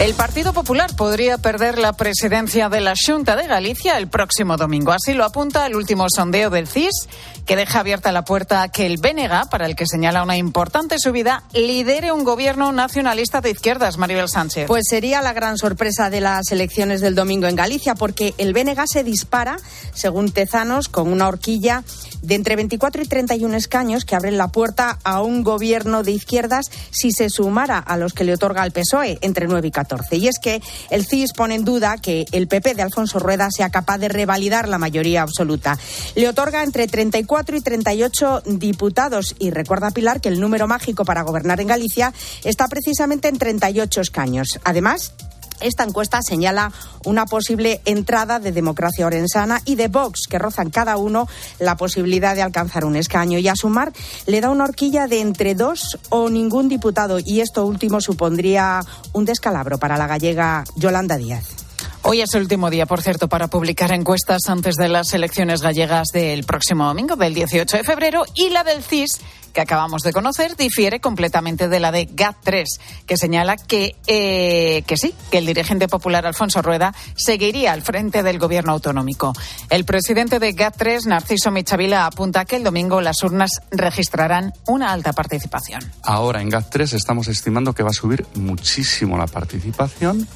El Partido Popular podría perder la presidencia de la Junta de Galicia el próximo domingo. Así lo apunta el último sondeo del CIS, que deja abierta la puerta a que el BNG, para el que señala una importante subida, lidere un gobierno nacionalista de izquierdas, Maribel Sánchez. Pues sería la gran sorpresa de las elecciones del domingo en Galicia, porque el BNG se dispara, según Tezanos, con una horquilla de entre 24 y 31 escaños que abren la puerta a un gobierno de izquierdas si se sumara a los que le otorga el PSOE, entre 9 y 14. Y es que el CIS pone en duda que el PP de Alfonso Rueda sea capaz de revalidar la mayoría absoluta. Le otorga entre 34 y 38 diputados y recuerda Pilar que el número mágico para gobernar en Galicia está precisamente en 38 escaños. Además, esta encuesta señala una posible entrada de Democracia Orensana y de Vox, que rozan cada uno la posibilidad de alcanzar un escaño. Y a sumar le da una horquilla de entre dos o ningún diputado. Y esto último supondría un descalabro para la gallega Yolanda Díaz. Hoy es el último día, por cierto, para publicar encuestas antes de las elecciones gallegas del próximo domingo, del 18 de febrero, y la del CIS que acabamos de conocer difiere completamente de la de GAT3, que señala que, eh, que sí, que el dirigente popular Alfonso Rueda seguiría al frente del gobierno autonómico. El presidente de GAT3, Narciso Michavila, apunta que el domingo las urnas registrarán una alta participación. Ahora en GAT3 estamos estimando que va a subir muchísimo la participación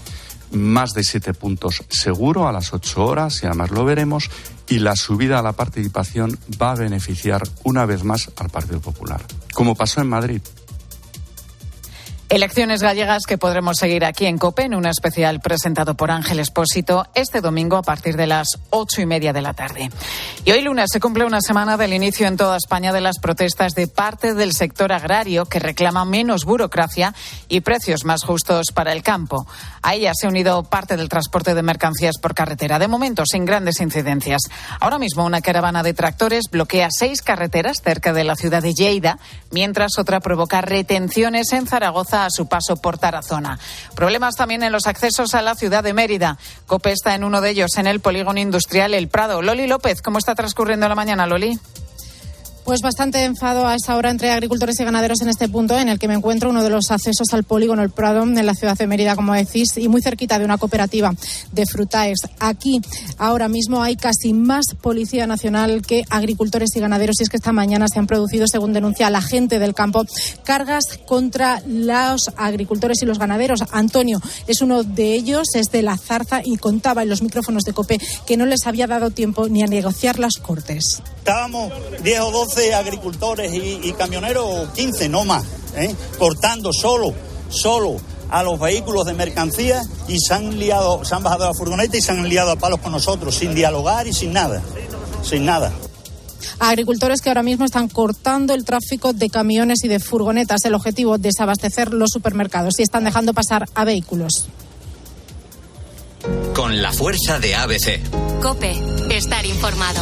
más de siete puntos seguro a las ocho horas y además lo veremos y la subida a la participación va a beneficiar una vez más al Partido Popular, como pasó en Madrid. Elecciones gallegas que podremos seguir aquí en COPE en un especial presentado por Ángel Espósito este domingo a partir de las ocho y media de la tarde. Y hoy lunes se cumple una semana del inicio en toda España de las protestas de parte del sector agrario que reclama menos burocracia y precios más justos para el campo. A ella se ha unido parte del transporte de mercancías por carretera, de momento sin grandes incidencias. Ahora mismo una caravana de tractores bloquea seis carreteras cerca de la ciudad de Lleida, mientras otra provoca retenciones en Zaragoza a su paso por Tarazona. Problemas también en los accesos a la ciudad de Mérida. COPE está en uno de ellos, en el polígono industrial El Prado. Loli López, ¿cómo está transcurriendo la mañana, Loli? Pues bastante enfado a esta hora entre agricultores y ganaderos en este punto en el que me encuentro, uno de los accesos al polígono El Prado en la ciudad de Mérida, como decís, y muy cerquita de una cooperativa de frutaes. Aquí ahora mismo hay casi más Policía Nacional que agricultores y ganaderos y es que esta mañana se han producido, según denuncia la gente del campo, cargas contra los agricultores y los ganaderos. Antonio es uno de ellos, es de la zarza y contaba en los micrófonos de COPE que no les había dado tiempo ni a negociar las cortes. Estábamos 10 o 12 agricultores y, camioneros, 15, no más, ¿eh? cortando solo, solo a los vehículos de mercancía y se han liado, se han bajado a la furgoneta y se han liado a palos con nosotros, sin dialogar y sin nada, sin nada. agricultores que ahora mismo están cortando el tráfico de camiones y de furgonetas. El objetivo, desabastecer los supermercados y están dejando pasar a vehículos. Con la fuerza de ABC. Cope, estar informado.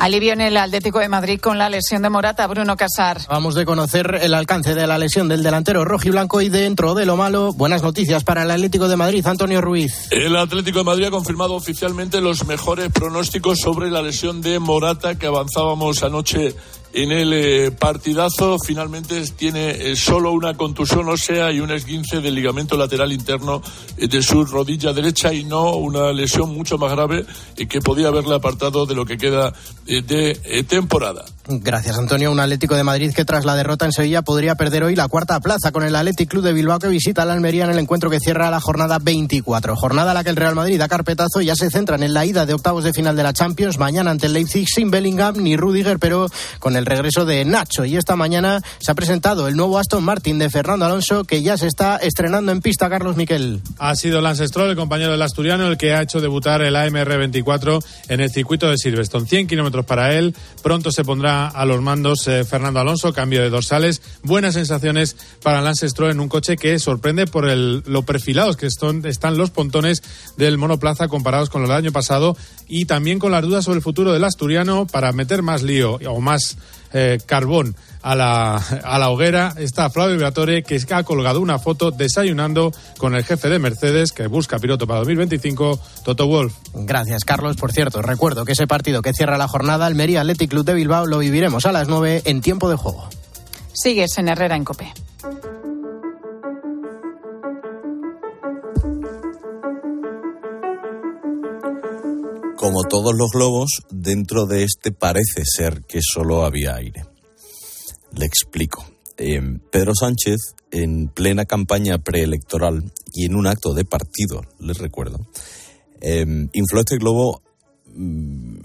Alivio en el Atlético de Madrid con la lesión de Morata, Bruno Casar. Vamos de conocer el alcance de la lesión del delantero rojiblanco y dentro de lo malo, buenas noticias para el Atlético de Madrid, Antonio Ruiz. El Atlético de Madrid ha confirmado oficialmente los mejores pronósticos sobre la lesión de Morata que avanzábamos anoche en el eh, partidazo. Finalmente tiene eh, solo una contusión ósea y un esguince del ligamento lateral interno eh, de su rodilla derecha y no una lesión mucho más grave que podía haberle apartado de lo que queda de temporada. Gracias, Antonio. Un Atlético de Madrid que tras la derrota en Sevilla podría perder hoy la cuarta plaza con el Athletic Club de Bilbao que visita la Almería en el encuentro que cierra la jornada 24. Jornada a la que el Real Madrid da carpetazo y ya se centran en la ida de octavos de final de la Champions mañana ante el Leipzig sin Bellingham ni Rudiger, pero con el regreso de Nacho. Y esta mañana se ha presentado el nuevo Aston Martin de Fernando Alonso que ya se está estrenando en pista, Carlos Miquel. Ha sido Lance Stroll, el compañero del asturiano, el que ha hecho debutar el AMR 24 en el circuito de Silverstone. 100 kilómetros para él. Pronto se pondrá a los mandos eh, Fernando Alonso, cambio de dorsales. Buenas sensaciones para Lance Stroll en un coche que sorprende por el, lo perfilados que están los pontones del monoplaza comparados con los del año pasado y también con las dudas sobre el futuro del asturiano para meter más lío o más eh, carbón a la, a la hoguera está Flavio Briatore, que ha colgado una foto desayunando con el jefe de Mercedes, que busca piloto para 2025, Toto Wolf. Gracias, Carlos. Por cierto, recuerdo que ese partido que cierra la jornada, Almería Athletic Club de Bilbao, lo viviremos a las 9 en tiempo de juego. Sigues en Herrera en Cope. Como todos los globos, dentro de este parece ser que solo había aire. Le explico. Eh, Pedro Sánchez, en plena campaña preelectoral y en un acto de partido, les recuerdo, eh, infló este globo, mm,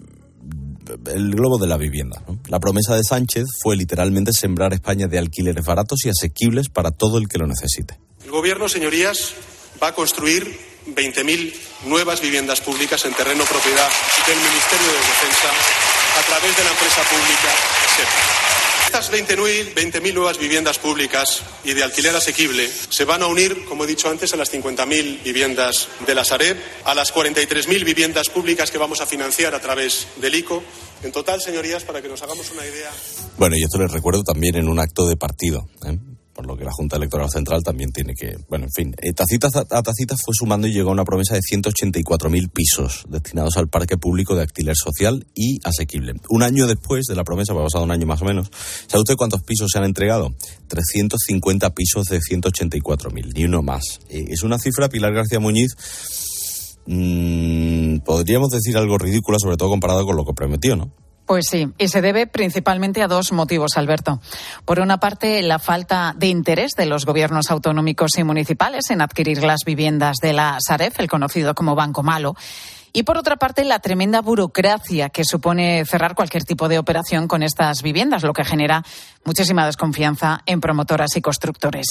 el globo de la vivienda. La promesa de Sánchez fue literalmente sembrar España de alquileres baratos y asequibles para todo el que lo necesite. El Gobierno, señorías, va a construir 20.000 nuevas viviendas públicas en terreno propiedad del Ministerio de Defensa a través de la empresa pública SEPA. Estas 20.000 20 nuevas viviendas públicas y de alquiler asequible se van a unir, como he dicho antes, a las 50.000 viviendas de la Sareb, a las 43.000 viviendas públicas que vamos a financiar a través del ICO. En total, señorías, para que nos hagamos una idea. Bueno, y esto les recuerdo también en un acto de partido. ¿eh? Por lo que la Junta Electoral Central también tiene que. Bueno, en fin, eh, tacita a tacita fue sumando y llegó a una promesa de 184.000 pisos destinados al parque público de alquiler social y asequible. Un año después de la promesa, pues ha pasado un año más o menos, ¿sabe usted cuántos pisos se han entregado? 350 pisos de 184.000, ni uno más. Eh, es una cifra, Pilar García Muñiz. Mmm, podríamos decir algo ridículo, sobre todo comparado con lo que prometió, ¿no? Pues sí, y se debe principalmente a dos motivos, Alberto. Por una parte, la falta de interés de los gobiernos autonómicos y municipales en adquirir las viviendas de la Saref, el conocido como Banco Malo. Y por otra parte, la tremenda burocracia que supone cerrar cualquier tipo de operación con estas viviendas, lo que genera muchísima desconfianza en promotoras y constructores.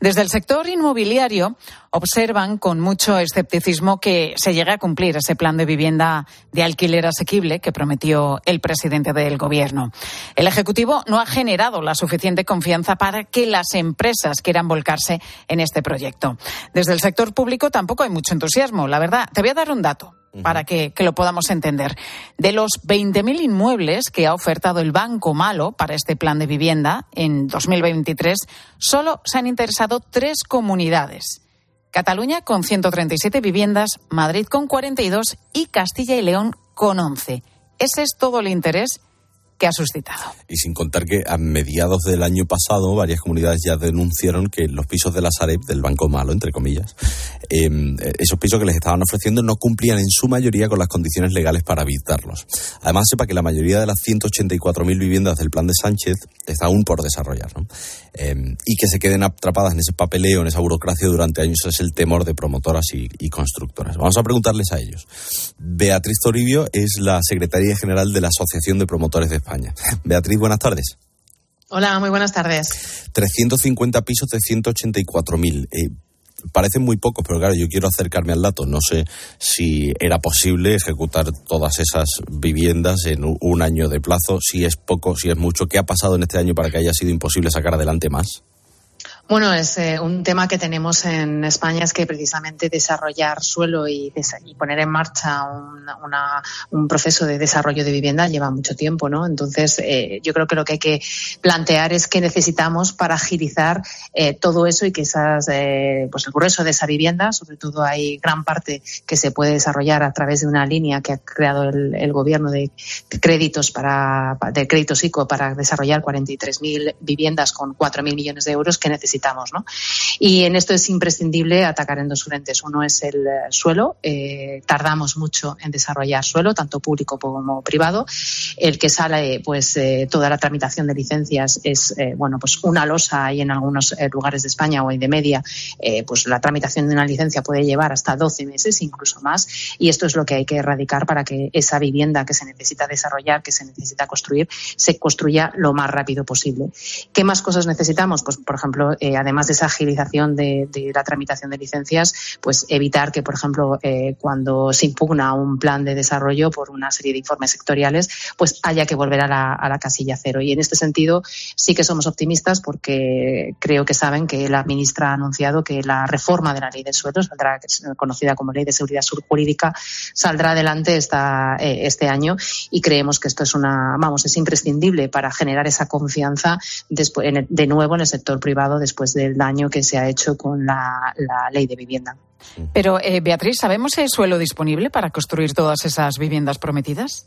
Desde el sector inmobiliario observan con mucho escepticismo que se llegue a cumplir ese plan de vivienda de alquiler asequible que prometió el presidente del Gobierno. El Ejecutivo no ha generado la suficiente confianza para que las empresas quieran volcarse en este proyecto. Desde el sector público tampoco hay mucho entusiasmo. La verdad, te voy a dar un dato para que, que, lo podamos entender. De los 20.000 inmuebles que ha ofertado el Banco Malo para este plan de vivienda en 2023, solo se han interesado tres comunidades. Cataluña con 137 viviendas, Madrid con 42 y Castilla y León con 11. Ese es todo el interés que ha suscitado. Y sin contar que a mediados del año pasado varias comunidades ya denunciaron que los pisos de la Sareb, del Banco Malo, entre comillas, eh, esos pisos que les estaban ofreciendo no cumplían en su mayoría con las condiciones legales para habitarlos. Además, sepa que la mayoría de las 184.000 viviendas del plan de Sánchez está aún por desarrollar. ¿no? Eh, y que se queden atrapadas en ese papeleo, en esa burocracia durante años es el temor de promotoras y, y constructoras. Vamos a preguntarles a ellos. Beatriz Toribio es la secretaria general de la Asociación de Promotores de España. Beatriz, buenas tardes. Hola, muy buenas tardes. 350 pisos de 184.000. Eh, parecen muy pocos, pero claro, yo quiero acercarme al dato. No sé si era posible ejecutar todas esas viviendas en un año de plazo, si es poco, si es mucho. ¿Qué ha pasado en este año para que haya sido imposible sacar adelante más? Bueno, es eh, un tema que tenemos en España es que precisamente desarrollar suelo y, y poner en marcha un, una, un, proceso de desarrollo de vivienda lleva mucho tiempo, ¿no? Entonces, eh, yo creo que lo que hay que plantear es qué necesitamos para agilizar eh, todo eso y que esas, eh, pues el grueso de esa vivienda, sobre todo hay gran parte que se puede desarrollar a través de una línea que ha creado el, gobierno de créditos para, de créditos ICO para desarrollar 43.000 viviendas con 4.000 millones de euros que necesitamos Y en esto es imprescindible atacar en dos frentes. Uno es el suelo. Eh, tardamos mucho en desarrollar suelo, tanto público como privado. El que sale, pues, eh, toda la tramitación de licencias es, eh, bueno, pues una losa y en algunos lugares de España o de media, pues la tramitación de una licencia puede llevar hasta 12 meses, incluso más. Y esto es lo que hay que erradicar para que esa vivienda que se necesita desarrollar, que se necesita construir, se construya lo más rápido posible. ¿Qué más cosas necesitamos? Pues, por ejemplo, eh, además de esa agilización de, la tramitación de licencias, pues evitar que, por ejemplo, eh, cuando se impugna un plan de desarrollo por una serie de informes sectoriales, pues haya que volver a la, casilla cero. Y en este sentido sí que somos optimistas porque creo que saben que la ministra ha anunciado que la reforma de la ley del suelo, saldrá, conocida como Ley de Seguridad Jurídica, saldrá adelante esta, este año y creemos que esto es una, vamos, es imprescindible para generar esa confianza después, de nuevo en el sector privado del daño que se ha hecho con la, ley de vivienda. Pero, eh, Beatriz, ¿sabemos si hay suelo disponible para construir todas esas viviendas prometidas?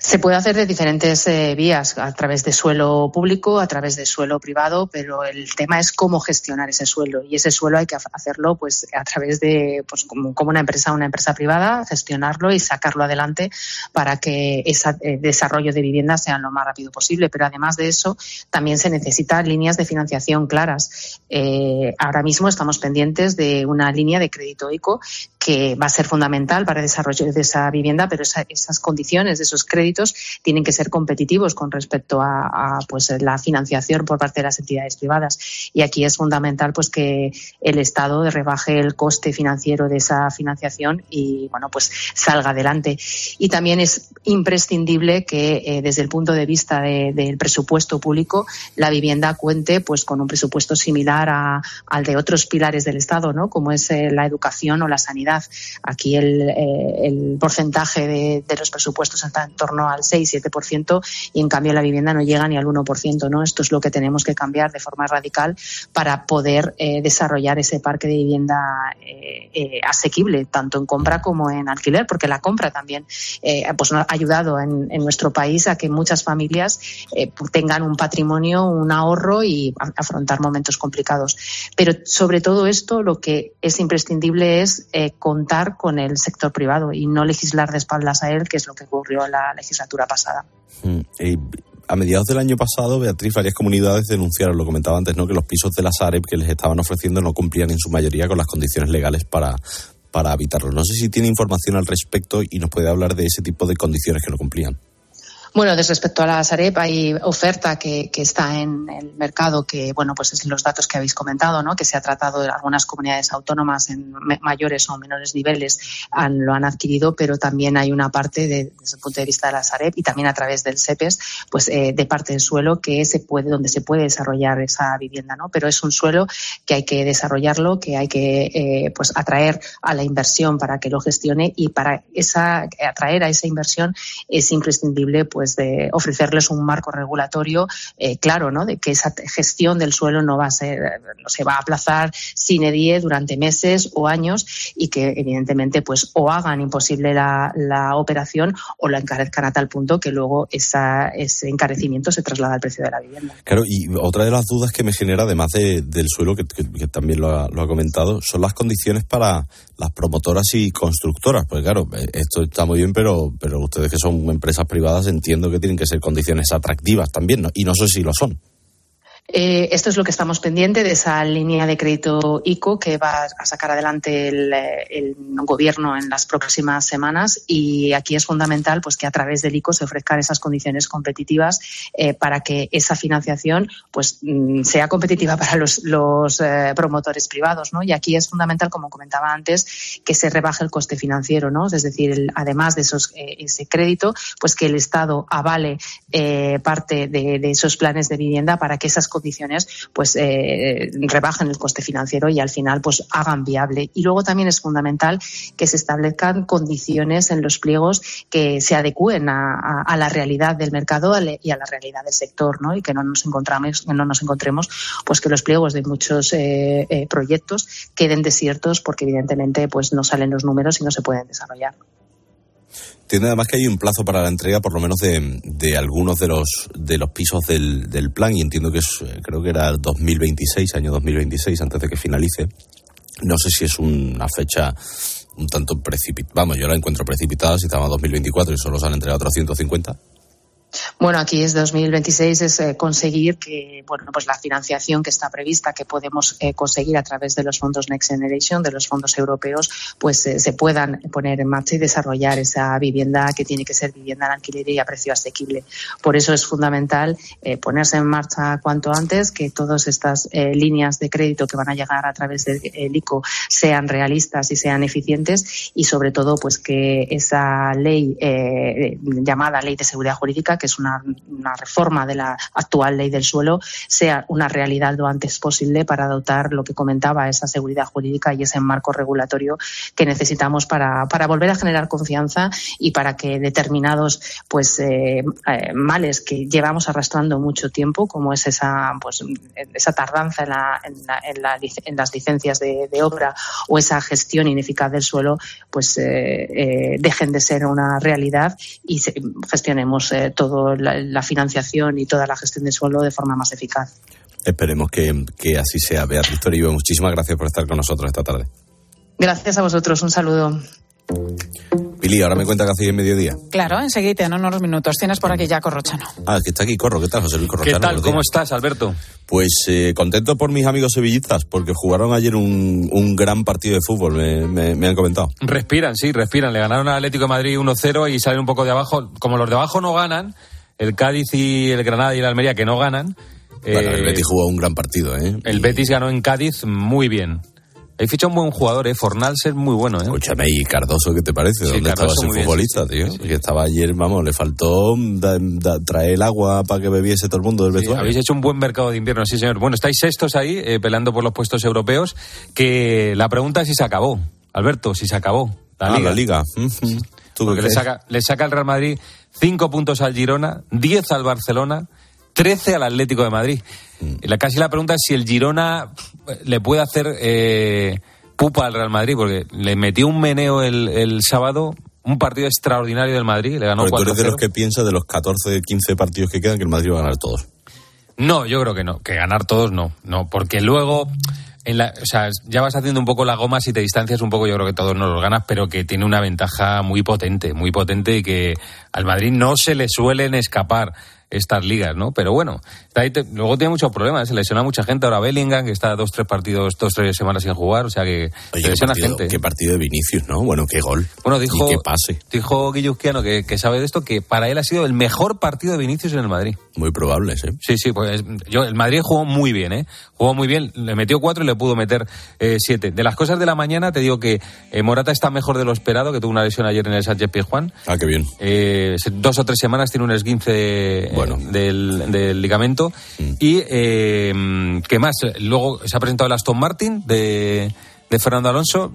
Se puede hacer de diferentes eh, vías, a través de suelo público, a través de suelo privado, pero el tema es cómo gestionar ese suelo y ese suelo hay que hacerlo pues a través de pues como, una empresa, una empresa privada, gestionarlo y sacarlo adelante para que ese eh, desarrollo de vivienda sea lo más rápido posible. Pero además de eso, también se necesitan líneas de financiación claras. Eh, ahora mismo estamos pendientes de una línea de crédito ICO que va a ser fundamental para el desarrollo de esa vivienda, pero esas condiciones de esos créditos tienen que ser competitivos con respecto a, pues la financiación por parte de las entidades privadas. Y aquí es fundamental pues que el Estado rebaje el coste financiero de esa financiación y bueno pues salga adelante. Y también es imprescindible que eh, desde el punto de vista del presupuesto público la vivienda cuente pues con un presupuesto similar al de otros pilares del Estado, ¿no? Como es eh, la educación o la sanidad Aquí el, eh, porcentaje de, los presupuestos está en torno al 6-7% y en cambio la vivienda no llega ni al 1%. ¿no? Esto es lo que tenemos que cambiar de forma radical para poder eh, desarrollar ese parque de vivienda eh, asequible, tanto en compra como en alquiler, porque la compra también pues ha ayudado en, nuestro país a que muchas familias tengan un patrimonio, un ahorro y afrontar momentos complicados. Pero sobre todo esto, lo que es imprescindible es contar con el sector privado y no legislar de espaldas a él, que es lo que ocurrió en la legislatura pasada. Mm, a mediados del año pasado, Beatriz, varias comunidades denunciaron, lo comentaba antes, ¿no? que los pisos de la Sareb que les estaban ofreciendo no cumplían en su mayoría con las condiciones legales para, para habitarlos. No sé si tiene información al respecto y nos puede hablar de ese tipo de condiciones que no cumplían. Bueno, respecto a la Sareb, hay oferta que, está en el mercado que, bueno, pues es los datos que habéis comentado, ¿no? Que se ha tratado de algunas comunidades autónomas en mayores o menores niveles han, lo han adquirido, pero también hay una parte desde el punto de vista de la Sareb y también a través del SEPES, pues eh, de parte del suelo que se puede, donde se puede desarrollar esa vivienda, ¿no? Pero es un suelo que hay que desarrollarlo, que hay que, eh, pues atraer a la inversión para que lo gestione y para esa, atraer a esa inversión es imprescindible, pues, pues de ofrecerles un marco regulatorio eh, claro, ¿no? De que esa gestión del suelo no va a ser, no se va a aplazar sine die durante meses o años y que evidentemente pues o hagan imposible la, operación o la encarezcan a tal punto que luego esa, ese encarecimiento se traslada al precio de la vivienda. Claro, y otra de las dudas que me genera, además del suelo, que, también lo ha, lo ha comentado, son las condiciones para las promotoras y constructoras. Pues claro, eh, esto está muy bien, pero, pero ustedes que son empresas privadas entiendo que tienen que ser condiciones atractivas también, ¿no? Y no sé si lo son. Eh, esto es lo que estamos pendiente de esa línea de crédito ICO que va a sacar adelante el, gobierno en las próximas semanas y aquí es fundamental pues que a través del ICO se ofrezcan esas condiciones competitivas eh, para que esa financiación pues mm, sea competitiva para los, eh, promotores privados, ¿no? Y aquí es fundamental, como comentaba antes, que se rebaje el coste financiero, ¿no? Es decir, además de esos, ese crédito, pues que el Estado avale parte de, de, esos planes de vivienda para que esas pues eh, rebajen el coste financiero y al final pues hagan viable. Y luego también es fundamental que se establezcan condiciones en los pliegos que se adecúen a, la realidad del mercado y a la realidad del sector, ¿no? Y que no nos encontramos, no nos encontremos pues que los pliegos de muchos eh, eh, proyectos queden desiertos porque evidentemente pues no salen los números y no se pueden desarrollar. Entiendo además que hay un plazo para la entrega, por lo menos de, de algunos de los de los pisos del, del, plan, y entiendo que es, eh, creo que era 2026, año 2026, antes de que finalice. No sé si es una fecha un tanto precipitada. Vamos, yo la encuentro precipitada si estamos en 2024 y solo se han entregado otros 150. Bueno, aquí es 2026 es eh, conseguir que, bueno, pues la financiación que está prevista, que podemos eh, conseguir a través de los fondos Next Generation, de los fondos europeos, pues eh, se puedan poner en marcha y desarrollar esa vivienda que tiene que ser vivienda en alquiler y a precio asequible. Por eso es fundamental ponerse en marcha cuanto antes, que todas estas líneas de crédito que van a llegar a través del ICO sean realistas y sean eficientes y sobre todo pues que esa ley llamada Ley de Seguridad Jurídica, que es una reforma de la actual ley del suelo sea una realidad lo antes posible para dotar lo que comentaba esa seguridad jurídica y ese marco regulatorio que necesitamos para, para volver a generar confianza y para que determinados pues eh, eh, males que llevamos arrastrando mucho tiempo como es esa pues esa tardanza en, la, en, las licencias de, obra o esa gestión ineficaz del suelo pues eh, dejen de ser una realidad y gestionemos todo la, financiación y toda la gestión de suelo de forma más eficaz. Esperemos que, así sea. Beatriz Toribio, muchísimas gracias por estar con nosotros esta tarde. Gracias a vosotros, un saludo. Pili, ahora me cuenta que hace en mediodía. Claro, enseguida, en unos minutos. Tienes por aquí ya Corrochano. Ah, que está aquí Corro. ¿Qué tal, José Luis Corrochano? ¿Qué tal? ¿Cómo estás, Alberto? Pues eh, contento por mis amigos sevillistas, porque jugaron ayer un, un gran partido de fútbol, me, me, han comentado. Respiran, sí, respiran. Le ganaron al Atlético de Madrid 1-0 y salen un poco de abajo. Como los de abajo no ganan, el Cádiz y el Granada y el Almería que no ganan. Bueno, el eh, Betis jugó un gran partido, ¿eh? El Betis ganó en Cádiz muy bien. Hay fichado un buen jugador, ¿eh? Fornals es muy bueno, ¿eh? Escúchame, ¿y Cardoso qué te parece? ¿Dónde estaba ese futbolista, tío? Que estaba ayer, vamos, le faltó traer el agua para que bebiese todo el mundo del vestuario. habéis hecho un buen mercado de invierno, sí, señor. Bueno, estáis sextos ahí, eh, peleando por los puestos europeos, que la pregunta es si se acabó. Alberto, si se acabó. La ah, Liga. Porque le saca, le saca el Real Madrid 5 puntos al Girona, 10 al Barcelona, 13 al Atlético de Madrid. Mm. La, casi la pregunta es si el Girona le puede hacer eh, pupa al Real Madrid, porque le metió un meneo el, sábado, un partido extraordinario del Madrid, le ganó Pero tú eres de los que piensa de los 14, 15 partidos que quedan que el Madrid va a ganar todos. No, yo creo que no, que ganar todos no, no, porque luego o sea, ya vas haciendo un poco la goma si te distancias un poco, yo creo que todos no los ganas, pero que tiene una ventaja muy potente, muy potente y que al Madrid no se le suelen escapar estas ligas, ¿no? Pero bueno, luego tiene muchos problemas, se lesiona mucha gente. Ahora Bellingham, que está dos, tres partidos, dos, tres semanas sin jugar, o sea que se lesiona gente. Qué partido de Vinicius, ¿no? Bueno, qué gol. Bueno, dijo, qué pase. dijo Guilluzquiano, que, que sabe de esto, que para él ha sido el mejor partido de Vinicius en el Madrid. Muy probable, sí. Sí, sí, pues yo, el Madrid jugó muy bien, ¿eh? Jugó muy bien, le metió cuatro y le pudo meter eh, siete. De las cosas de la mañana, te digo que eh, Morata está mejor de lo esperado, que tuvo una lesión ayer en el Sánchez Pizjuán. Ah, qué bien. Eh, dos o tres semanas tiene un esguince bueno. del, del, ligamento. Mm. Y eh, ¿Qué más? Luego se ha presentado el Aston Martin de, de Fernando Alonso.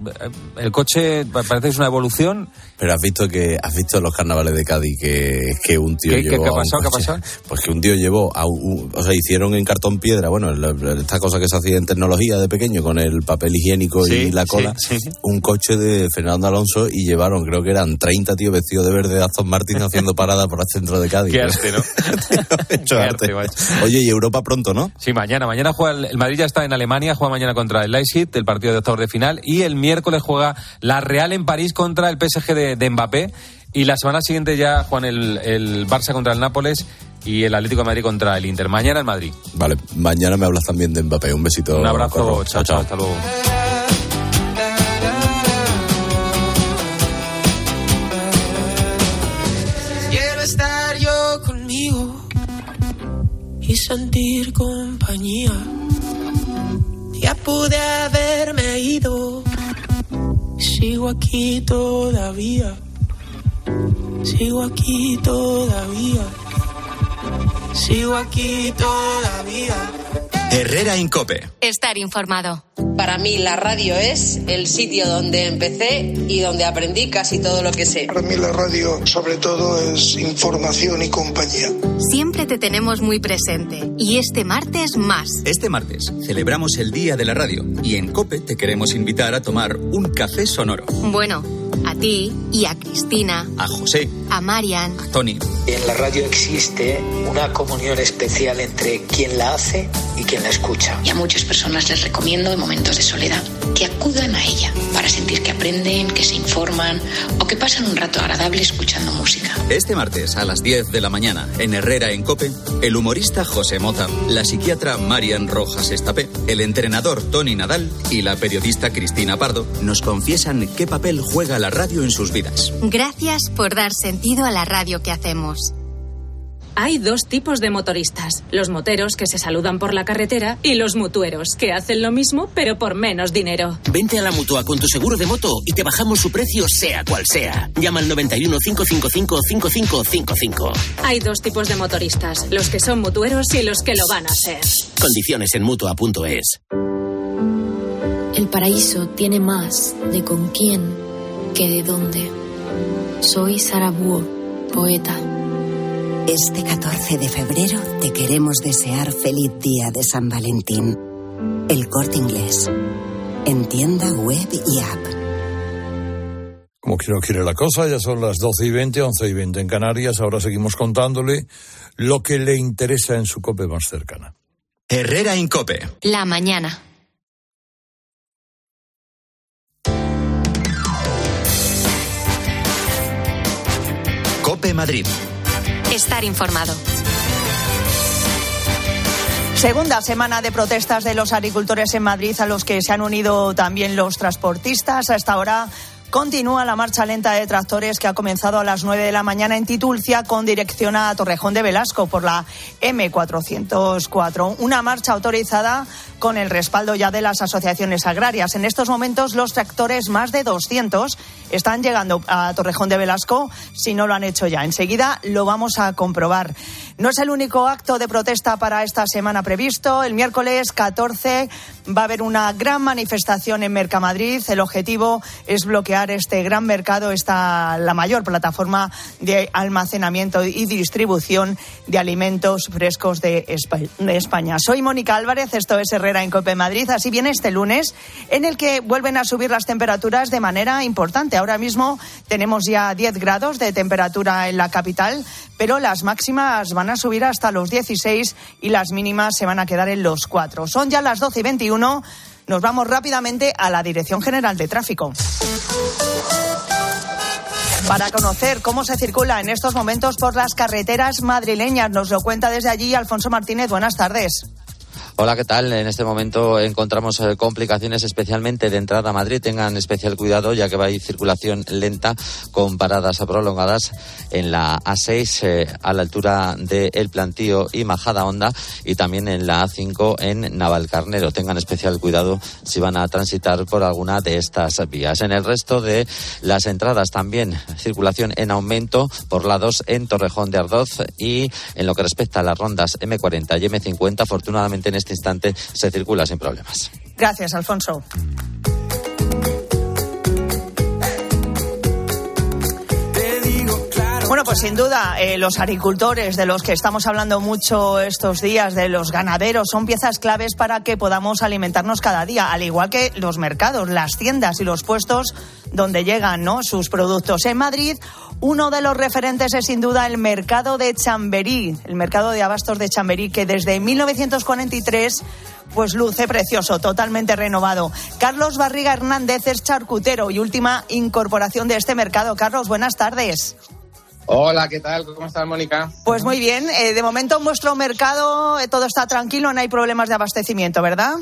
El coche parece que es una evolución. Pero has visto que has visto los carnavales de Cádiz que, que un tío llevó. ¿Qué, ha pasado? ¿Qué ha pasado? Pues que un tío llevó, a o sea, hicieron en cartón piedra, bueno, esta cosa que se hacía en tecnología de pequeño con el papel higiénico y la cola, un coche de Fernando Alonso y llevaron, creo que eran 30 tíos vestidos de verde de Aston Martin haciendo parada por el centro de Cádiz. Qué arte, ¿no? Qué arte. Oye, y Europa pronto, ¿no? Sí, mañana. Mañana juega el, Madrid ya está en Alemania, juega mañana contra el Leipzig, el partido de octavos de final, y el miércoles juega la Real en París contra el PSG de, de Mbappé. Y la semana siguiente ya Juan el, el Barça contra el Nápoles y el Atlético de Madrid contra el Inter. Mañana el Madrid. Vale, mañana me hablas también de Mbappé. Un besito. Un abrazo, chao, chao, hasta luego. Quiero estar yo conmigo y sentir compañía. Ya pude haberme ido, sigo aquí todavía Sigo aquí todavía. Sigo aquí todavía. Herrera Incope. Estar informado. Para mí la radio es el sitio donde empecé y donde aprendí casi todo lo que sé. Para mí la radio sobre todo es información y compañía. Siempre te tenemos muy presente y este martes más. Este martes celebramos el Día de la Radio y en Cope te queremos invitar a tomar un café sonoro. Bueno a ti y a Cristina, a José, a Marian, a Tony. En la radio existe una comunión especial entre quien la hace y quien la escucha. Y a muchas personas les recomiendo en momentos de soledad que acudan a ella para sentir que aprenden, que se informan o que pasan un rato agradable escuchando música. Este martes a las 10 de la mañana en Herrera en Cope, el humorista José Mota, la psiquiatra Marian Rojas Estapé, el entrenador Tony Nadal y la periodista Cristina Pardo nos confiesan qué papel juega la radio en sus vidas. Gracias por dar sentido a la radio que hacemos. Hay dos tipos de motoristas, los moteros que se saludan por la carretera y los mutueros que hacen lo mismo pero por menos dinero. Vente a la mutua con tu seguro de moto y te bajamos su precio sea cual sea. Llama al 91 555 5555. Hay dos tipos de motoristas, los que son mutueros y los que lo van a ser. Condiciones en mutua.es. El paraíso tiene más de con quién que de dónde. Soy Sara Búho, poeta. Este 14 de febrero te queremos desear feliz día de San Valentín. El corte inglés. En tienda web y app. Como que no quiere la cosa, ya son las 12 y 20, 11 y 20 en Canarias. Ahora seguimos contándole lo que le interesa en su cope más cercana. Herrera en Cope. La mañana. Cope Madrid. Estar informado. Segunda semana de protestas de los agricultores en Madrid, a los que se han unido también los transportistas. Hasta ahora continúa la marcha lenta de tractores que ha comenzado a las 9 de la mañana en Titulcia con dirección a Torrejón de Velasco por la M404. Una marcha autorizada con el respaldo ya de las asociaciones agrarias. En estos momentos los tractores, más de 200, están llegando a Torrejón de Velasco si no lo han hecho ya. Enseguida lo vamos a comprobar. No es el único acto de protesta para esta semana previsto. El miércoles 14 va a haber una gran manifestación en Mercamadrid. El objetivo es bloquear este gran mercado, esta la mayor plataforma de almacenamiento y distribución de alimentos frescos de España. Soy Mónica Álvarez, esto es Herrera en Cope Madrid. Así viene este lunes, en el que vuelven a subir las temperaturas de manera importante. Ahora mismo tenemos ya 10 grados de temperatura en la capital, pero las máximas van a subir hasta los 16 y las mínimas se van a quedar en los 4. Son ya las 12 y 21. Nos vamos rápidamente a la Dirección General de Tráfico. Para conocer cómo se circula en estos momentos por las carreteras madrileñas, nos lo cuenta desde allí Alfonso Martínez. Buenas tardes. Hola, ¿qué tal? En este momento encontramos eh, complicaciones especialmente de entrada a Madrid. Tengan especial cuidado ya que va a ir circulación lenta con paradas prolongadas en la A6 eh, a la altura de El Plantío y Majada Honda y también en la A5 en Navalcarnero. Tengan especial cuidado si van a transitar por alguna de estas vías. En el resto de las entradas también circulación en aumento por la 2 en Torrejón de Ardoz y en lo que respecta a las rondas M40 y M50, afortunadamente en este instante se circula sin problemas. Gracias, Alfonso. Bueno, pues sin duda, eh, los agricultores de los que estamos hablando mucho estos días, de los ganaderos, son piezas claves para que podamos alimentarnos cada día, al igual que los mercados, las tiendas y los puestos donde llegan ¿no? sus productos. En Madrid, uno de los referentes es sin duda el mercado de Chamberí, el mercado de abastos de Chamberí, que desde 1943 pues luce precioso, totalmente renovado. Carlos Barriga Hernández es charcutero y última incorporación de este mercado. Carlos, buenas tardes. Hola, ¿qué tal? ¿Cómo estás, Mónica? Pues muy bien. Eh, de momento en vuestro mercado eh, todo está tranquilo, no hay problemas de abastecimiento, ¿verdad?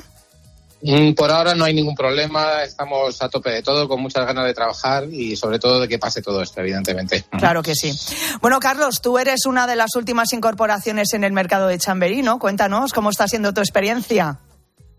Mm, por ahora no hay ningún problema, estamos a tope de todo, con muchas ganas de trabajar y sobre todo de que pase todo esto, evidentemente. Claro que sí. Bueno, Carlos, tú eres una de las últimas incorporaciones en el mercado de Chamberí, ¿no? Cuéntanos cómo está siendo tu experiencia.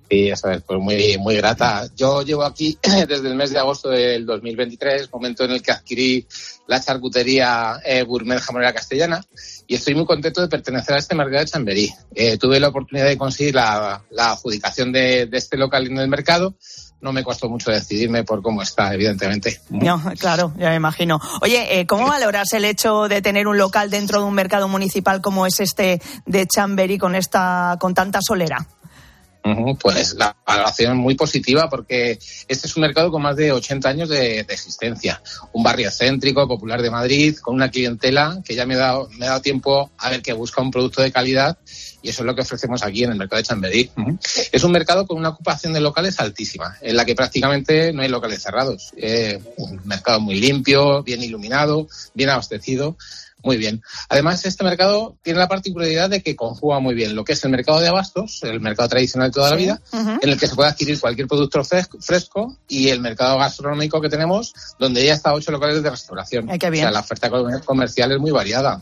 Sí, eso es, pues muy, muy grata. Yo llevo aquí desde el mes de agosto del 2023, momento en el que adquirí la charcutería eh, Gourmet Jamonera Castellana, y estoy muy contento de pertenecer a este mercado de Chamberí. Eh, tuve la oportunidad de conseguir la, adjudicación de, este local en el mercado. No me costó mucho decidirme por cómo está, evidentemente. No, claro, ya me imagino. Oye, eh, ¿cómo valoras el hecho de tener un local dentro de un mercado municipal como es este de Chamberí con esta, con tanta solera? Pues la valoración es muy positiva porque este es un mercado con más de 80 años de, existencia. Un barrio céntrico, popular de Madrid, con una clientela que ya me ha, dado, me ha dado tiempo a ver que busca un producto de calidad y eso es lo que ofrecemos aquí en el mercado de Chamberí. Es un mercado con una ocupación de locales altísima, en la que prácticamente no hay locales cerrados. un mercado muy limpio, bien iluminado, bien abastecido muy bien. Además, este mercado tiene la particularidad de que conjuga muy bien lo que es el mercado de abastos, el mercado tradicional de toda la vida, en el que se puede adquirir cualquier producto fresco, y el mercado gastronómico que tenemos, donde ya está ocho locales de restauración. O sea, la oferta comercial es muy variada.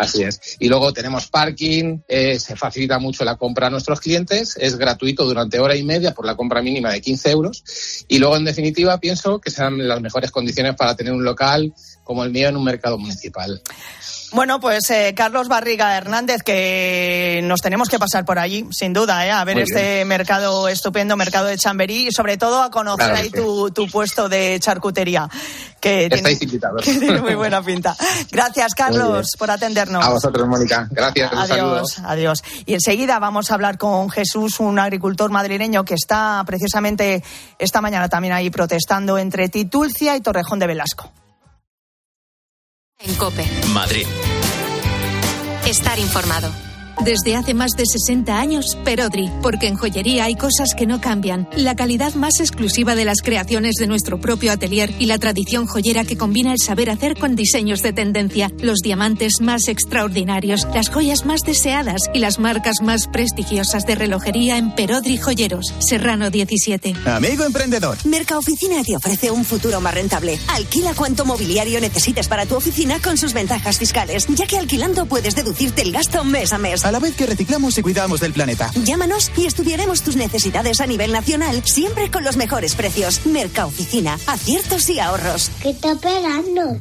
Así es. Y luego tenemos parking, eh, se facilita mucho la compra a nuestros clientes, es gratuito durante hora y media por la compra mínima de 15 euros. Y luego, en definitiva, pienso que serán las mejores condiciones para tener un local como el mío en un mercado municipal. Bueno, pues eh, Carlos Barriga Hernández, que nos tenemos que pasar por allí, sin duda, ¿eh? a ver este mercado estupendo, mercado de Chamberí, y sobre todo a conocer ahí tu, puesto de charcutería, que tiene, que tiene, muy buena pinta. Gracias, Carlos, por atendernos. A vosotros, Mónica. Gracias. Adiós, adiós. Y enseguida vamos a hablar con Jesús, un agricultor madrileño que está precisamente esta mañana también ahí protestando entre Titulcia y Torrejón de Velasco. En Cope. Madrid. Estar informado. Desde hace más de 60 años, Perodri, porque en joyería hay cosas que no cambian. La calidad más exclusiva de las creaciones de nuestro propio atelier y la tradición joyera que combina el saber hacer con diseños de tendencia, los diamantes más extraordinarios, las joyas más deseadas y las marcas más prestigiosas de relojería en Perodri Joyeros, Serrano 17. Amigo emprendedor. Mercaoficina te ofrece un futuro más rentable. Alquila cuanto mobiliario necesites para tu oficina con sus ventajas fiscales, ya que alquilando puedes deducirte el gasto mes a mes a la vez que reciclamos y cuidamos del planeta. Llámanos y estudiaremos tus necesidades a nivel nacional, siempre con los mejores precios. Mercaoficina, aciertos y ahorros. ¿Qué está esperando?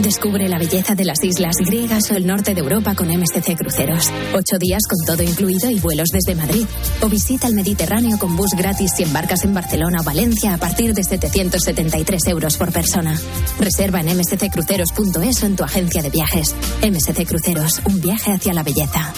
Descubre la belleza de las islas griegas o el norte de Europa con MSC Cruceros. Ocho días con todo incluido y vuelos desde Madrid. O visita el Mediterráneo con bus gratis si embarcas en Barcelona o Valencia a partir de 773 euros por persona. Reserva en msccruceros.es o en tu agencia de viajes. MSC Cruceros, un viaje hacia la belleza.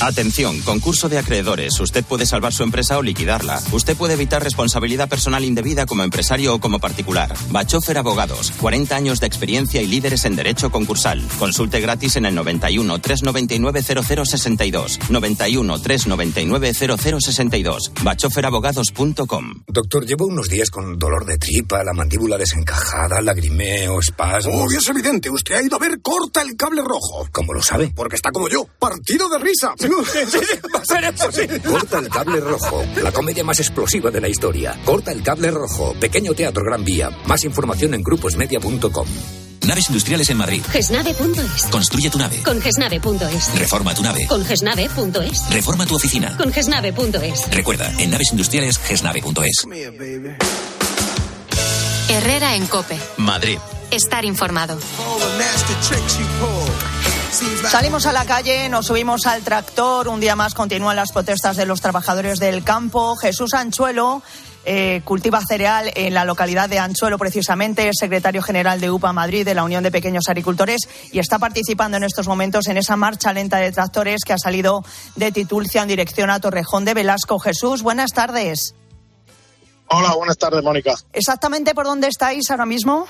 Atención, concurso de acreedores. Usted puede salvar su empresa o liquidarla. Usted puede evitar responsabilidad personal indebida como empresario o como particular. Bachofer Abogados, 40 años de experiencia y líderes en derecho concursal. Consulte gratis en el 91 399 0062. 91 399 0062. Bachoferabogados.com. Doctor, llevo unos días con dolor de tripa, la mandíbula desencajada, lagrimeo, espasmos. Oh, es evidente. Usted ha ido a ver Corta el Cable Rojo. ¿Cómo lo sabe? Porque está como yo, partido de risa. Corta el cable rojo, la comedia más explosiva de la historia. Corta el cable rojo, pequeño teatro Gran Vía. Más información en gruposmedia.com. Naves industriales en Madrid. Gesnave.es. Construye tu nave. Con Gesnave.es. Reforma tu nave. Con Gesnave.es. Reforma tu oficina. Con Gesnave.es. Recuerda, en naves industriales, Gesnave.es. Herrera en Cope. Madrid. Estar informado. Salimos a la calle, nos subimos al tractor. Un día más continúan las protestas de los trabajadores del campo. Jesús Anchuelo eh, cultiva cereal en la localidad de Anchuelo, precisamente, es secretario general de UPA Madrid, de la Unión de Pequeños Agricultores, y está participando en estos momentos en esa marcha lenta de tractores que ha salido de Titulcia en dirección a Torrejón de Velasco. Jesús, buenas tardes. Hola, buenas tardes, Mónica. ¿Exactamente por dónde estáis ahora mismo?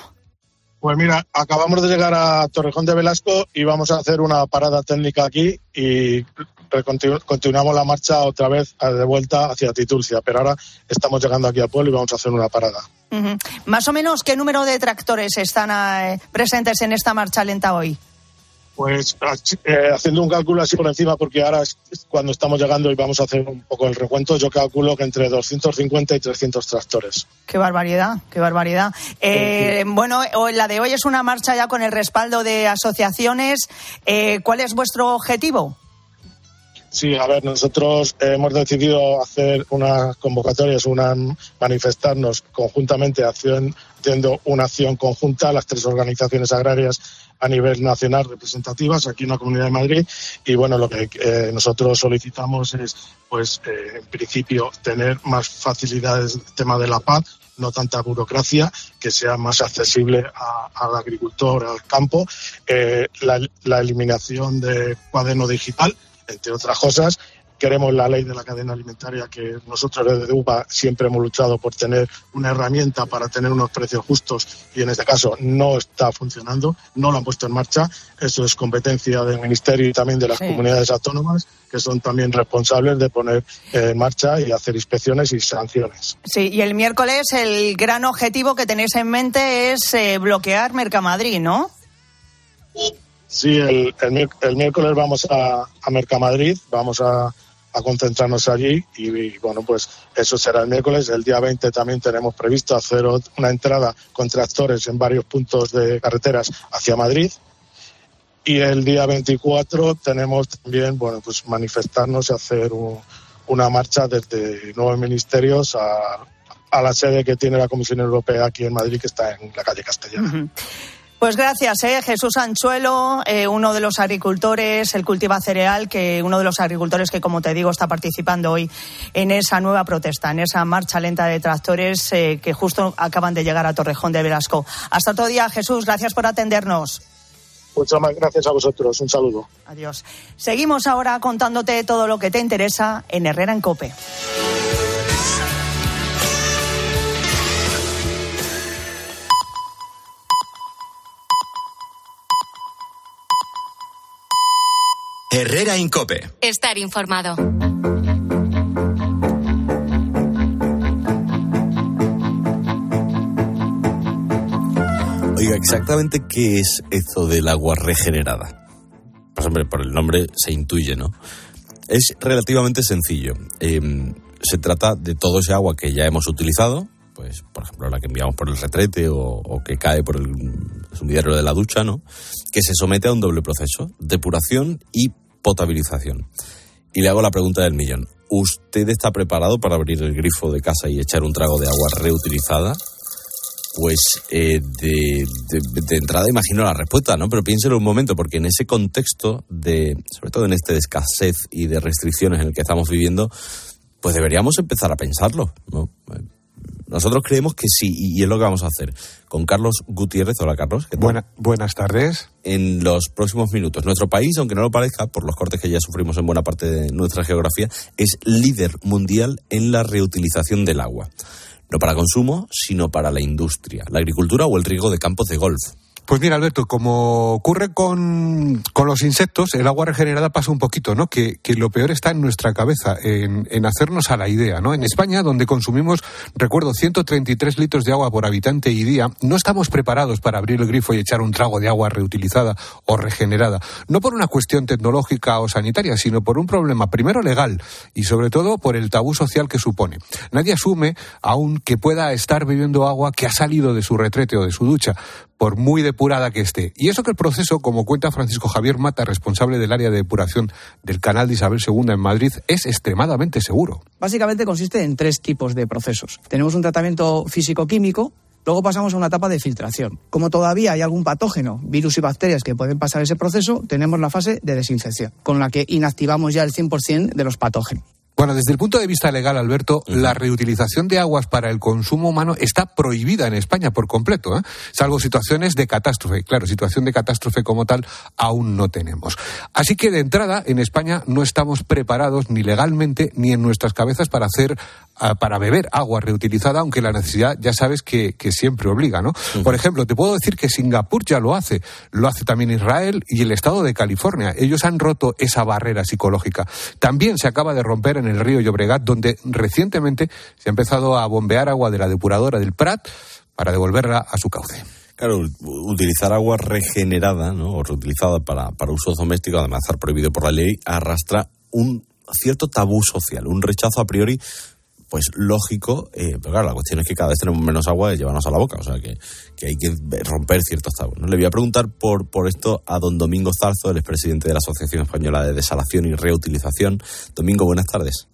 Pues mira, acabamos de llegar a Torrejón de Velasco y vamos a hacer una parada técnica aquí y continuamos la marcha otra vez de vuelta hacia Titulcia, pero ahora estamos llegando aquí a pueblo y vamos a hacer una parada. Más o menos, ¿qué número de tractores están eh, presentes en esta marcha lenta hoy? Pues eh, haciendo un cálculo así por encima, porque ahora es cuando estamos llegando y vamos a hacer un poco el recuento, yo calculo que entre 250 y 300 tractores. Qué barbaridad, qué barbaridad. Eh, bueno, la de hoy es una marcha ya con el respaldo de asociaciones. Eh, ¿Cuál es vuestro objetivo? Sí, a ver, nosotros hemos decidido hacer unas convocatorias, una, manifestarnos conjuntamente haciendo una acción conjunta, las tres organizaciones agrarias a nivel nacional representativas aquí en la Comunidad de Madrid. Y bueno lo que eh, nosotros solicitamos es pues eh, en principio tener más facilidades el tema de la paz no tanta burocracia, que sea más accesible al agricultor, al campo, eh, la, eliminación de cuaderno digital, entre otras cosas, queremos la ley de la cadena alimentaria, que nosotros desde UPA siempre hemos luchado por tener una herramienta para tener unos precios justos y en este caso no está funcionando, no lo han puesto en marcha. Eso es competencia del Ministerio y también de las comunidades autónomas, que son también responsables de poner en marcha y hacer inspecciones y sanciones. Sí, y el miércoles el gran objetivo que tenéis en mente es eh, bloquear Mercamadrid, ¿no? Sí, el, el, miércoles vamos a, a Mercamadrid, vamos a, a concentrarnos allí y, bueno, pues eso será el miércoles. El día 20 también tenemos previsto hacer una entrada con tractores en varios puntos de carreteras hacia Madrid. Y el día 24 tenemos también, bueno, pues manifestarnos y hacer una marcha desde nuevos ministerios a, a la sede que tiene la Comisión Europea aquí en Madrid, que está en la calle Castellana. Pues gracias, ¿eh? Jesús Anchuelo, eh, uno de los agricultores, el cultiva cereal, que uno de los agricultores que, como te digo, está participando hoy en esa nueva protesta, en esa marcha lenta de tractores eh, que justo acaban de llegar a Torrejón de Velasco. Hasta otro día, Jesús, gracias por atendernos. Muchas más gracias a vosotros. Un saludo. Adiós. Seguimos ahora contándote todo lo que te interesa en Herrera en Cope. Herrera Incope. Estar informado. Oiga, exactamente qué es esto del agua regenerada. Pues hombre, por el nombre se intuye, ¿no? Es relativamente sencillo. Em, se trata de todo ese agua que ya hemos utilizado, pues por ejemplo la que enviamos por el retrete o, que cae por el sumidero de la ducha, ¿no? Que se somete a un doble proceso, depuración y potabilización. Y le hago la pregunta del millón. ¿Usted está preparado para abrir el grifo de casa y echar un trago de agua reutilizada? Pues eh, de, de, entrada imagino la respuesta, ¿no? Pero piénselo un momento, porque en ese contexto de, sobre todo en este de escasez y de restricciones en el que estamos viviendo, pues deberíamos empezar a pensarlo. Nosotros creemos que sí, y es lo que vamos a hacer. Con Carlos Gutiérrez. Hola, Carlos. buenas tardes. En los próximos minutos. Nuestro país, aunque no lo parezca, por los cortes que ya sufrimos en buena parte de nuestra geografía, es líder mundial en la reutilización del agua. No para consumo, sino para la industria, la agricultura o el riego de campos de golf. Pues mira, Alberto, como ocurre con, los insectos, el agua regenerada pasa un poquito, ¿no? Que, lo peor está en nuestra cabeza, en, en, hacernos a la idea, ¿no? En España, donde consumimos, recuerdo, 133 litros de agua por habitante y día, no estamos preparados para abrir el grifo y echar un trago de agua reutilizada o regenerada. No por una cuestión tecnológica o sanitaria, sino por un problema, primero legal y sobre todo por el tabú social que supone. Nadie asume aún que pueda estar bebiendo agua que ha salido de su retrete o de su ducha por muy depurada que esté. Y eso que el proceso, como cuenta Francisco Javier Mata, responsable del área de depuración del canal de Isabel II en Madrid, es extremadamente seguro. Básicamente consiste en tres tipos de procesos. Tenemos un tratamiento físico-químico, Luego pasamos a una etapa de filtración. Como todavía hay algún patógeno, virus y bacterias que pueden pasar ese proceso, tenemos la fase de desinfección, con la que inactivamos ya el 100% de los patógenos. Bueno, desde el punto de vista legal, Alberto, la reutilización de aguas para el consumo humano está prohibida en España por completo, ¿eh? salvo situaciones de catástrofe. Claro, situación de catástrofe como tal aún no tenemos. Así que de entrada, en España no estamos preparados ni legalmente ni en nuestras cabezas para hacer para beber agua reutilizada, aunque la necesidad ya sabes que, siempre obliga, ¿no? Por ejemplo, te puedo decir que Singapur ya lo hace, lo hace también Israel y el estado de California. Ellos han roto esa barrera psicológica. También se acaba de romper en el río Llobregat, donde recientemente se ha empezado a bombear agua de la depuradora del Prat para devolverla a su cauce. Claro, utilizar agua regenerada o reutilizada para, para uso doméstico, además de estar prohibido por la ley, arrastra un cierto tabú social, un rechazo a priori pues lógico, eh, pero claro, la cuestión es que cada vez tenemos menos agua de llevarnos a la boca, o sea que, hay que romper ciertos tabús. ¿no? Le voy a preguntar por, por esto a don Domingo Zarzo, el expresidente de la Asociación Española de Desalación y Reutilización. Domingo, buenas tardes.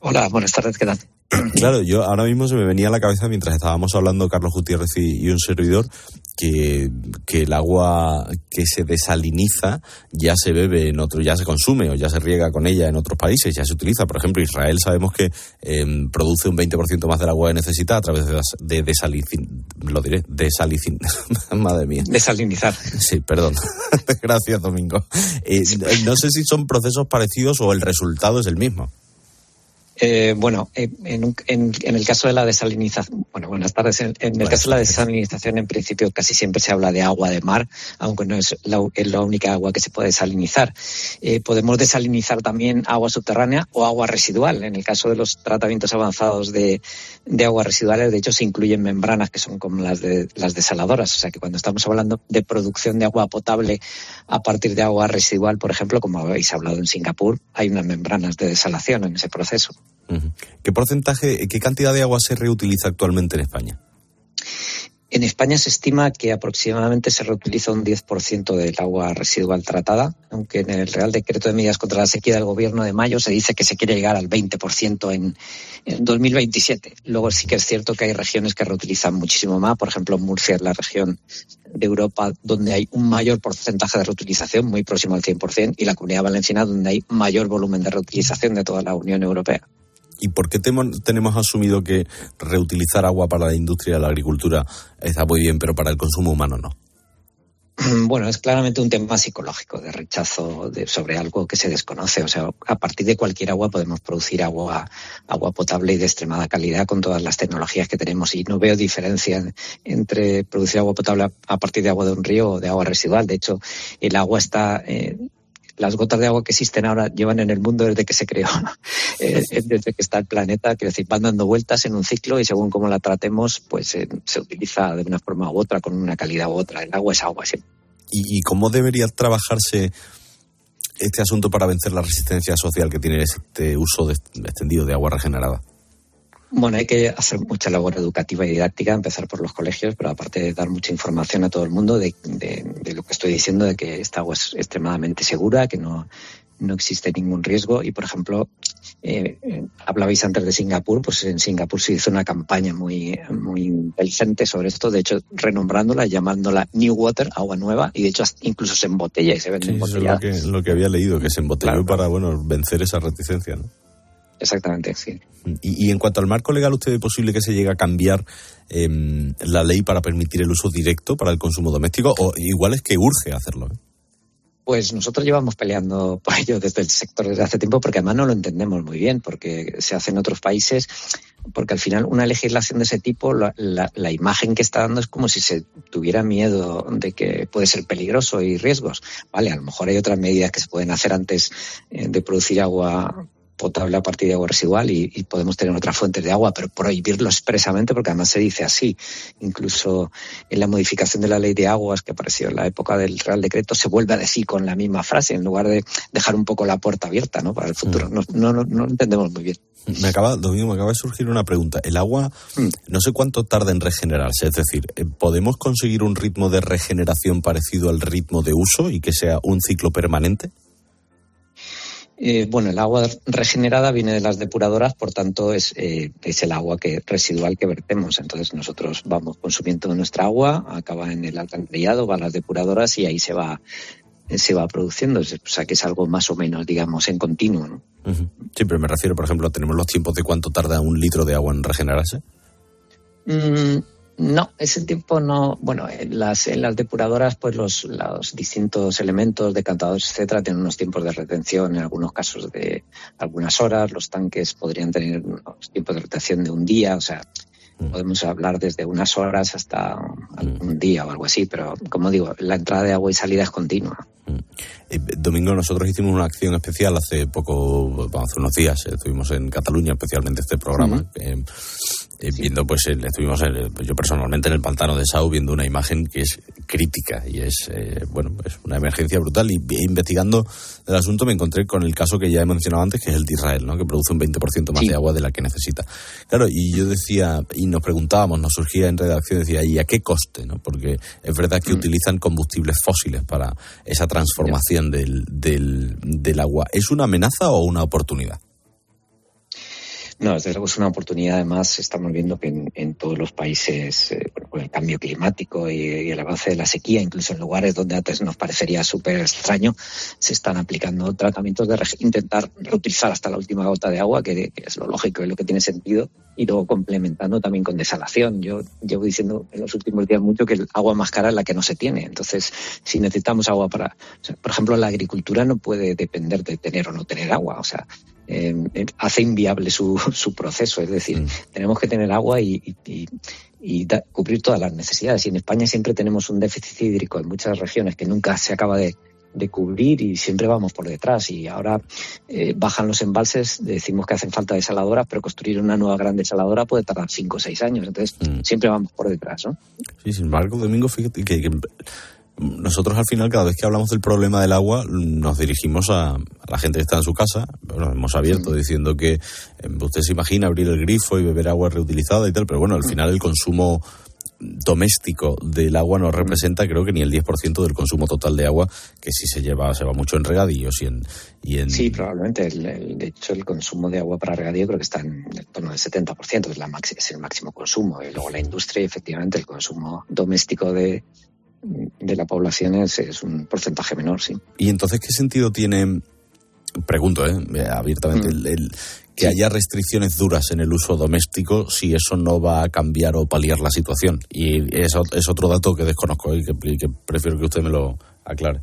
Hola, buenas tardes, ¿qué tal? Claro, yo ahora mismo se me venía a la cabeza mientras estábamos hablando Carlos Gutiérrez y, y un servidor que, que, el agua que se desaliniza ya se bebe en otro, ya se consume o ya se riega con ella en otros países, ya se utiliza. Por ejemplo, Israel sabemos que eh, produce un 20% más del agua que necesita a través de, de desalicin, lo diré, desalicin, madre mía. Desalinizar. Sí, perdón. Gracias, Domingo. Eh, no sé si son procesos parecidos o el resultado es el mismo. Eh, bueno, en, en, en, el caso de la desalinización, bueno, buenas tardes. En, en el caso de la desalinización, en principio, casi siempre se habla de agua de mar, aunque no es la, es la única agua que se puede desalinizar. Eh, podemos desalinizar también agua subterránea o agua residual. En el caso de los tratamientos avanzados de, de aguas residuales, de hecho, se incluyen membranas que son como las de las desaladoras. O sea que cuando estamos hablando de producción de agua potable a partir de agua residual, por ejemplo, como habéis hablado en Singapur, hay unas membranas de desalación en ese proceso. ¿Qué porcentaje, qué cantidad de agua se reutiliza actualmente en España? En España se estima que aproximadamente se reutiliza un 10% del agua residual tratada, aunque en el Real Decreto de Medidas contra la Sequía del Gobierno de mayo se dice que se quiere llegar al 20% en, en 2027. Luego sí que es cierto que hay regiones que reutilizan muchísimo más. Por ejemplo, Murcia es la región de Europa donde hay un mayor porcentaje de reutilización, muy próximo al 100%, y la Comunidad Valenciana donde hay mayor volumen de reutilización de toda la Unión Europea. ¿Y por qué tenemos asumido que reutilizar agua para la industria de la agricultura está muy bien, pero para el consumo humano no? Bueno, es claramente un tema psicológico de rechazo sobre algo que se desconoce. O sea, a partir de cualquier agua podemos producir agua, agua potable y de extremada calidad con todas las tecnologías que tenemos. Y no veo diferencia entre producir agua potable a partir de agua de un río o de agua residual. De hecho, el agua está eh, las gotas de agua que existen ahora llevan en el mundo desde que se creó, eh, desde que está el planeta, quiero decir, van dando vueltas en un ciclo y según cómo la tratemos, pues eh, se utiliza de una forma u otra, con una calidad u otra. El agua es agua siempre. ¿Y, ¿Y, cómo debería trabajarse este asunto para vencer la resistencia social que tiene este uso de, extendido de agua regenerada? Bueno, hay que hacer mucha labor educativa y didáctica, empezar por los colegios, pero aparte de dar mucha información a todo el mundo de, de, de lo que estoy diciendo, de que esta agua es extremadamente segura, que no, no existe ningún riesgo. Y, por ejemplo, eh, eh, hablabais antes de Singapur, pues en Singapur se hizo una campaña muy, muy inteligente sobre esto, de hecho, renombrándola, llamándola New Water, agua nueva, y de hecho incluso se embotella y se vende sí, embotellada. Eso es lo que, lo que había leído, que se embotelló claro. para, bueno, vencer esa reticencia, ¿no? Exactamente, sí. Y, y, en cuanto al marco legal, ¿usted ve posible que se llegue a cambiar eh, la ley para permitir el uso directo para el consumo doméstico? O igual es que urge hacerlo. ¿eh? Pues nosotros llevamos peleando por ello desde el sector desde hace tiempo, porque además no lo entendemos muy bien, porque se hace en otros países, porque al final una legislación de ese tipo, la, la, la imagen que está dando es como si se tuviera miedo de que puede ser peligroso y riesgos. Vale, a lo mejor hay otras medidas que se pueden hacer antes eh, de producir agua potable a partir de agua residual y, y, podemos tener otras fuentes de agua, pero prohibirlo expresamente, porque además se dice así. Incluso en la modificación de la ley de aguas que apareció en la época del Real Decreto, se vuelve a decir con la misma frase, en lugar de dejar un poco la puerta abierta ¿no? para el futuro. No, no, no, no entendemos muy bien. Me acaba, Domingo, me acaba de surgir una pregunta. El agua, no sé cuánto tarda en regenerarse. Es decir, ¿podemos conseguir un ritmo de regeneración parecido al ritmo de uso y que sea un ciclo permanente? Eh, bueno, el agua regenerada viene de las depuradoras, por tanto es, eh, es el agua que residual que vertemos. Entonces nosotros vamos consumiendo nuestra agua, acaba en el alcantarillado, va a las depuradoras y ahí se va se va produciendo, o sea que es algo más o menos, digamos, en continuo. ¿no? Uh -huh. Sí, pero me refiero, por ejemplo, tenemos los tiempos de cuánto tarda un litro de agua en regenerarse. Mm, no, ese tiempo no. Bueno, en las, en las depuradoras, pues los, los distintos elementos, decantadores, etcétera, tienen unos tiempos de retención, en algunos casos de algunas horas. Los tanques podrían tener unos tiempos de retención de un día, o sea, podemos hablar desde unas horas hasta un día o algo así, pero como digo, la entrada de agua y salida es continua. Eh, Domingo, nosotros hicimos una acción especial hace poco, hace unos días, eh, estuvimos en Cataluña, especialmente este programa, uh -huh. eh, eh, sí. viendo, pues, el, estuvimos el, yo personalmente en el pantano de Sau viendo una imagen que es crítica y es, eh, bueno, es una emergencia brutal y investigando el asunto me encontré con el caso que ya he mencionado antes, que es el de Israel, ¿no? Que produce un 20% más sí. de agua de la que necesita. Claro, y yo decía, y nos preguntábamos, nos surgía en redacción, decía, ¿y a qué coste, no? Porque es verdad que mm. utilizan combustibles fósiles para esa transformación del, del, del agua. ¿Es una amenaza o una oportunidad? No, desde luego es una oportunidad. Además, estamos viendo que en, todos los países, eh, con el cambio climático y, el avance de la sequía, incluso en lugares donde antes nos parecería súper extraño, se están aplicando tratamientos de intentar reutilizar hasta la última gota de agua, que, es lo lógico y lo que tiene sentido, y luego complementando también con desalación. Yo llevo diciendo en los últimos días mucho que el agua más cara es la que no se tiene. Entonces, si necesitamos agua para, por ejemplo, la agricultura no puede depender de tener o no tener agua. O sea, eh, hace inviable su, su, proceso. Es decir, mm. tenemos que tener agua y, y, y cubrir todas las necesidades. Y en España siempre tenemos un déficit hídrico en muchas regiones que nunca se acaba de, de cubrir y siempre vamos por detrás. Y ahora eh, bajan los embalses, decimos que hacen falta desaladoras, pero construir una nueva gran desaladora puede tardar cinco o seis años. Entonces, mm. siempre vamos por detrás, ¿no? Sí, sin embargo, Domingo, fíjate que nosotros al final, cada vez que hablamos del problema del agua, nos dirigimos a, la gente que está en su casa. Bueno, hemos abierto diciendo que eh, usted se imagina abrir el grifo y beber agua reutilizada y tal, pero bueno, al final el consumo doméstico del agua no representa creo que ni el 10% del consumo total de agua que si se lleva se va mucho en regadíos y en, y en... sí probablemente. De hecho el consumo de agua para regadío creo que está en, torno al 70% es, la es el máximo consumo. Y luego la industria efectivamente el consumo doméstico de, de la población es, un porcentaje menor, sí. ¿Y entonces qué sentido tiene, pregunto eh, abiertamente, mm. el, que haya restricciones duras en el uso doméstico si eso no va a cambiar o paliar la situación? Y es, es otro dato que desconozco y que prefiero que usted me lo aclare.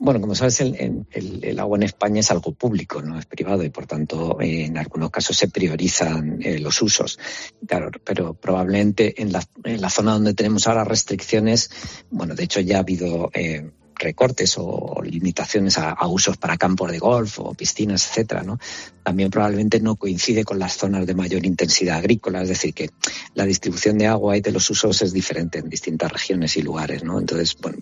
Bueno, como sabes, el, el, agua en España es algo público, no es privado y por tanto en algunos casos se priorizan eh, los usos. Claro, pero probablemente en la, en la, zona donde tenemos ahora restricciones, bueno, de hecho ya ha habido eh, recortes o limitaciones a, usos para campos de golf o piscinas, etcétera, ¿no? También probablemente no coincide con las zonas de mayor intensidad agrícola, es decir, que la distribución de agua y de los usos es diferente en distintas regiones y lugares, ¿no? Entonces, bueno,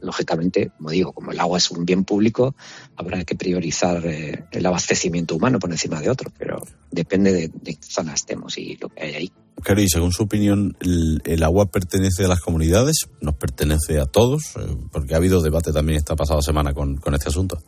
lógicamente, como digo, como el agua es un bien público, habrá que priorizar eh, el abastecimiento humano por encima de otro, pero depende de, qué zona estemos y lo que hay ahí. Claro, y según su opinión, ¿el, agua pertenece a las comunidades? ¿Nos pertenece a todos? Eh, porque ha habido debate también esta pasada semana con, con este asunto.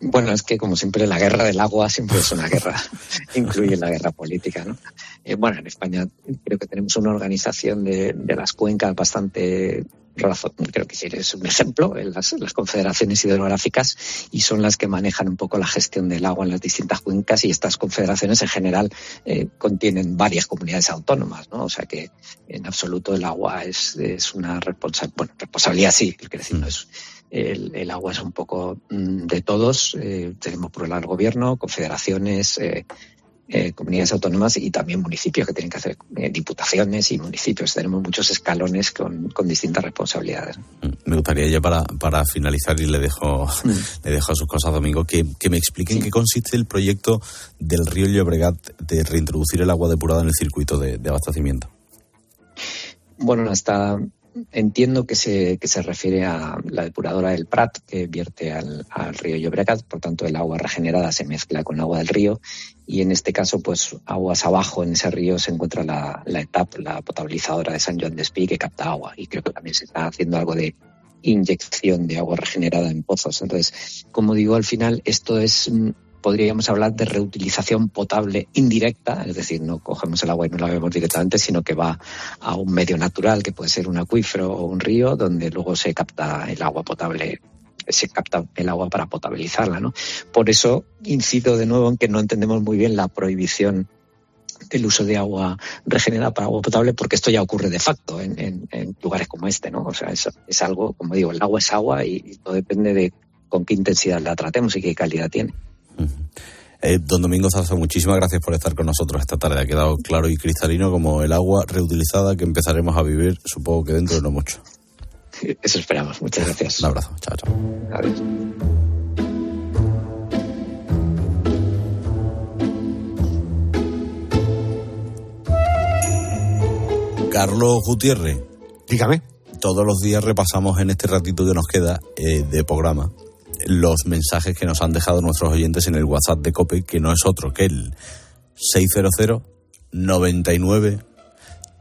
Bueno, es que como siempre la guerra del agua siempre es una guerra, incluye la guerra política, ¿no? Eh, bueno, en España creo que tenemos una organización de, de las cuencas bastante creo que es un ejemplo, las, las, confederaciones hidrográficas y son las que manejan un poco la gestión del agua en las distintas cuencas y estas confederaciones en general eh, contienen varias comunidades autónomas, ¿no? O sea que en absoluto el agua es, es una responsa bueno, responsabilidad, sí, quiero decir, no es, el, el, agua es un poco mm, de todos. Eh, tenemos por el lado el gobierno, confederaciones, eh, eh, comunidades autónomas y también municipios que tienen que hacer eh, diputaciones y municipios. Tenemos muchos escalones con, con, distintas responsabilidades. Mm, me gustaría ya para, para finalizar y le dejo, mm. le dejo sus cosas, Domingo, que, que me expliquen qué consiste el proyecto del río Llobregat de reintroducir el agua depurada en el circuito de, de abastecimiento. Bueno, hasta entiendo que se, que se refiere a la depuradora del Prat que vierte al, al, río Llobregat, por tanto el agua regenerada se mezcla con agua del río y en este caso pues aguas abajo en ese río se encuentra la, etapa, la potabilizadora de San Juan de Espí que capta agua y creo que también se está haciendo algo de inyección de agua regenerada en pozos. Entonces, como digo, al final esto es podríamos hablar de reutilización potable indirecta, es decir, no cogemos el agua y no la bebemos directamente, sino que va a un medio natural, que puede ser un acuífero o un río, donde luego se capta el agua potable se capta el agua para potabilizarla, ¿no? Por eso incido de nuevo en que no entendemos muy bien la prohibición del uso de agua regenerada para agua potable, porque esto ya ocurre de facto en, lugares como este, ¿no? O sea, es, algo, como digo, el agua es agua y todo depende de con qué intensidad la tratemos y qué calidad tiene. Eh, don Domingo Zarza, muchísimas gracias por estar con nosotros esta tarde. Ha quedado claro y cristalino como el agua reutilizada que empezaremos a vivir, supongo que dentro de no mucho. Eso esperamos. Muchas gracias. Un abrazo. Chao, chao. Adiós. Carlos Gutiérrez. Dígame. Todos los días repasamos en este ratito que nos queda eh, de programa los mensajes que nos han dejado nuestros oyentes en el WhatsApp de COPE, que no es otro que el 600 99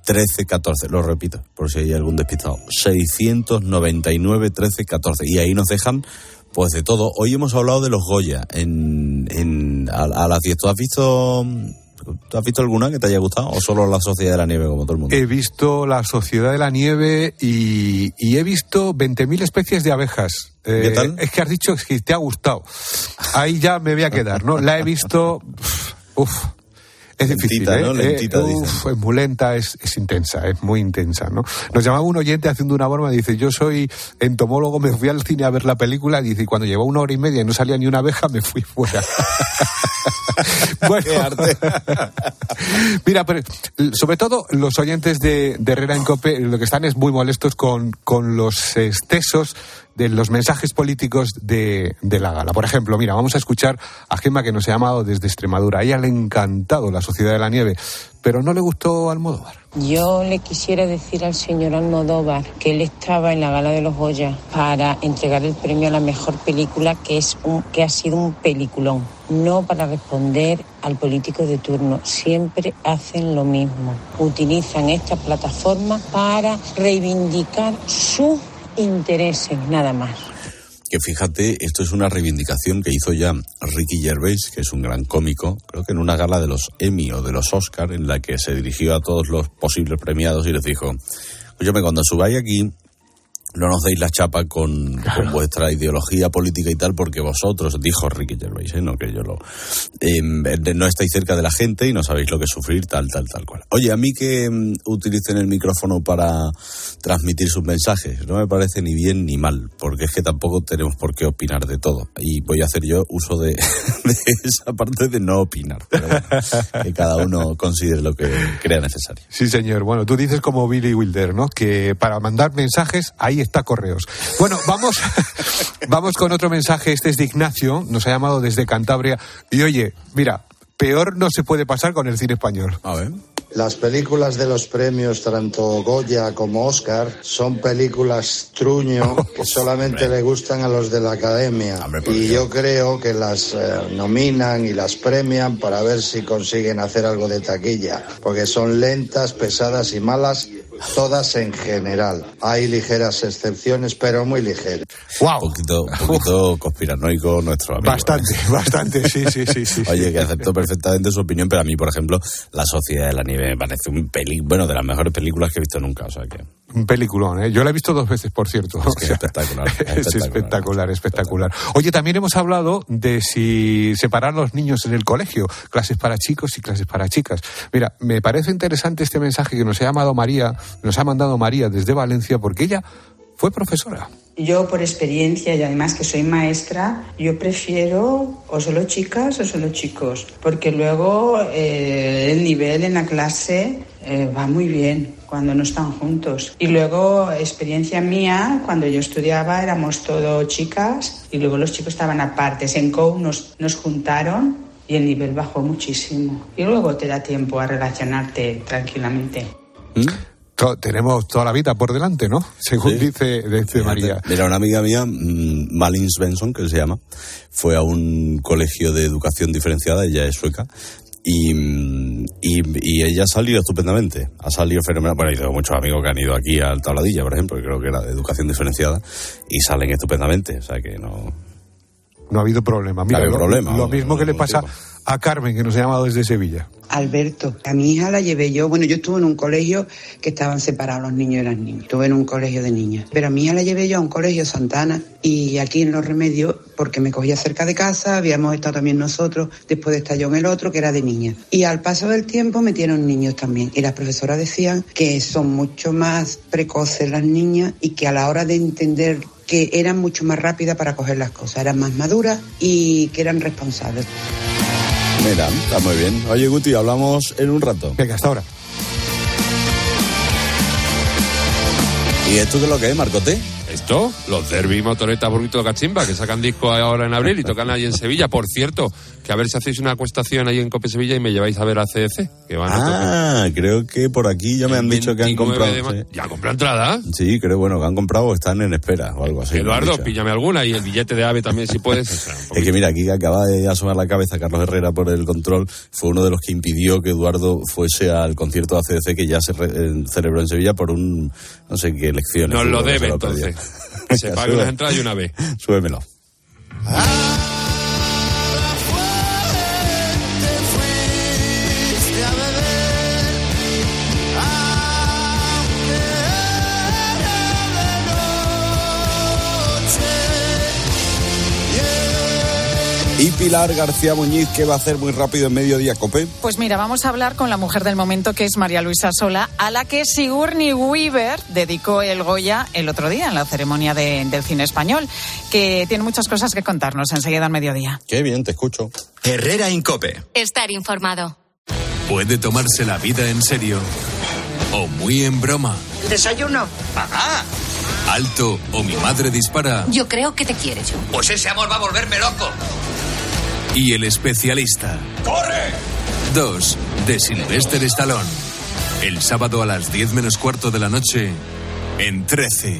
13 14. Lo repito, por si hay algún despistado. 699 13 14. Y ahí nos dejan, pues de todo. Hoy hemos hablado de los Goya en, en, a, las 10. ¿Tú has visto ¿Tú has visto alguna que te haya gustado o solo La Sociedad de la Nieve como todo el mundo? He visto La Sociedad de la Nieve y, y he visto 20.000 especies de abejas. Eh, ¿Qué tal? Es que has dicho que te ha gustado. Ahí ya me voy a quedar, ¿no? La he visto. Uf. Es difícil, Lentita, ¿eh? ¿no? Eh, Lentita, uf, dicen. es muy lenta, es, es intensa, es muy intensa, ¿no? Nos llamaba un oyente haciendo una broma, dice, yo soy entomólogo, me fui al cine a ver la película, dice, y cuando llevó una hora y media y no salía ni una abeja, me fui fuera. bueno, Mira, pero sobre todo los oyentes de, de Herrera en Cope lo que están es muy molestos con, con los excesos de los mensajes políticos de, de la gala. Por ejemplo, mira, vamos a escuchar a Gemma que nos ha llamado desde Extremadura. A ella le ha encantado la Sociedad de la Nieve, pero no le gustó Almodóvar. Yo le quisiera decir al señor Almodóvar que él estaba en la gala de los Goya para entregar el premio a la mejor película, que es un, que ha sido un peliculón, no para responder al político de turno. Siempre hacen lo mismo. Utilizan esta plataforma para reivindicar sus intereses, nada más. Que fíjate, esto es una reivindicación que hizo ya Ricky Gervais, que es un gran cómico, creo que en una gala de los Emmy o de los Oscar, en la que se dirigió a todos los posibles premiados y les dijo, oye, cuando subáis aquí, no nos deis la chapa con, con vuestra ideología política y tal, porque vosotros, dijo Ricky Gervais, ¿eh? no que yo lo... eh, no estáis cerca de la gente y no sabéis lo que es sufrir, tal, tal, tal cual. Oye, a mí que mm, utilicen el micrófono para transmitir sus mensajes no me parece ni bien ni mal, porque es que tampoco tenemos por qué opinar de todo. Y voy a hacer yo uso de, de esa parte de no opinar. Pero bueno, que cada uno considere lo que crea necesario. Sí, señor. Bueno, tú dices como Billy Wilder, ¿no? Que para mandar mensajes, ahí está correos. Bueno, vamos, vamos con otro mensaje. Este es de Ignacio, nos ha llamado desde Cantabria. Y oye, mira, peor no se puede pasar con el cine español. A ver. Las películas de los premios, tanto Goya como Oscar, son películas truño que solamente le gustan a los de la academia. Y yo creo que las eh, nominan y las premian para ver si consiguen hacer algo de taquilla. Porque son lentas, pesadas y malas, todas en general. Hay ligeras excepciones, pero muy ligeras. ¡Wow! Un poquito, un poquito conspiranoico nuestro amigo. Bastante, bastante, sí, sí, sí. sí Oye, que acepto perfectamente su opinión, pero a mí, por ejemplo, La Sociedad de la Nieve me parece un peli, bueno, de las mejores películas que he visto nunca, o sea que... Un peliculón, ¿eh? Yo la he visto dos veces, por cierto. Es que es espectacular. Es espectacular, espectacular. Oye, también hemos hablado de si separar los niños en el colegio, clases para chicos y clases para chicas. Mira, me parece interesante este mensaje que nos ha llamado María, nos ha mandado María desde Valencia, porque ella fue profesora. Yo por experiencia y además que soy maestra, yo prefiero o solo chicas o solo chicos, porque luego eh, el nivel en la clase eh, va muy bien cuando no están juntos. Y luego, experiencia mía, cuando yo estudiaba éramos todo chicas y luego los chicos estaban aparte. En COU nos, nos juntaron y el nivel bajó muchísimo. Y luego te da tiempo a relacionarte tranquilamente. To- tenemos toda la vida por delante, ¿no? Según Sí. dice, dice María. Mira, una amiga mía, mm, Malin Svensson, que se llama, fue a un colegio de educación diferenciada, ella es sueca, y, y, y ella ha salido estupendamente, ha salido fenomenal. Bueno, y tengo muchos amigos que han ido aquí al Tabladilla, por ejemplo, que creo que era de educación diferenciada, y salen estupendamente, o sea que no... No ha habido problema. No Mira, ha habido lo, problema, lo no, mismo que le pasa tipo. A Carmen, que nos ha llamado desde Sevilla. Alberto, a mi hija la llevé yo, bueno, yo estuve en un colegio que estaban separados los niños y las niñas, estuve en un colegio de niñas, pero a mi hija la llevé yo a un colegio Santana y aquí en Los Remedios, porque me cogía cerca de casa, habíamos estado también nosotros, después de estar yo en el otro, que era de niñas. Y al paso del tiempo metieron niños también, y las profesoras decían que son mucho más precoces las niñas y que a la hora de entender que eran mucho más rápidas para coger las cosas, eran más maduras y que eran responsables. Mira, está muy bien. Oye, Guti, hablamos en un rato. Venga, hasta ahora. ¿Y esto qué es lo que es, Marcote? Esto, los Derby Motoreta Burrito Cachimba, que sacan disco ahora en abril y tocan ahí en Sevilla. Por cierto, que a ver si hacéis una acuestación ahí en Cope Sevilla y me lleváis a ver a CDC, que van a. Ah, creo que por aquí ya me han dicho que han 29 comprado. sí. ¿Ya compró entrada? Sí, creo, bueno, que han comprado o están en espera o algo así. Eduardo, píllame alguna y el billete de AVE también si puedes. O sea, un Es que mira, aquí acaba de asomar la cabeza Carlos Herrera por el control. Fue uno de los que impidió que Eduardo fuese al concierto de ACDC que ya se re- eh, celebró en Sevilla por un, no sé qué elecciones. Nos lo debe entonces. Que se pague unas entradas y una vez. Súbemelo. fuiste Y Pilar García Muñiz, ¿qué va a hacer muy rápido en mediodía, Cope? Pues mira, vamos a hablar con la mujer del momento, que es María Luisa Sola, a la que Sigourney Weaver dedicó el Goya el otro día en la ceremonia de- del cine español, que tiene muchas cosas que contarnos enseguida al mediodía. Qué bien, te escucho. Herrera Incope. Estar informado. Puede tomarse la vida en serio o muy en broma. ¿Desayuno? Papá. Alto o mi madre dispara. Yo creo que te quiere, yo. Pues ese amor va a volverme loco. Y el especialista. ¡Corre! 2 de Sylvester Stallone. El sábado a las 10 menos cuarto de la noche en 13.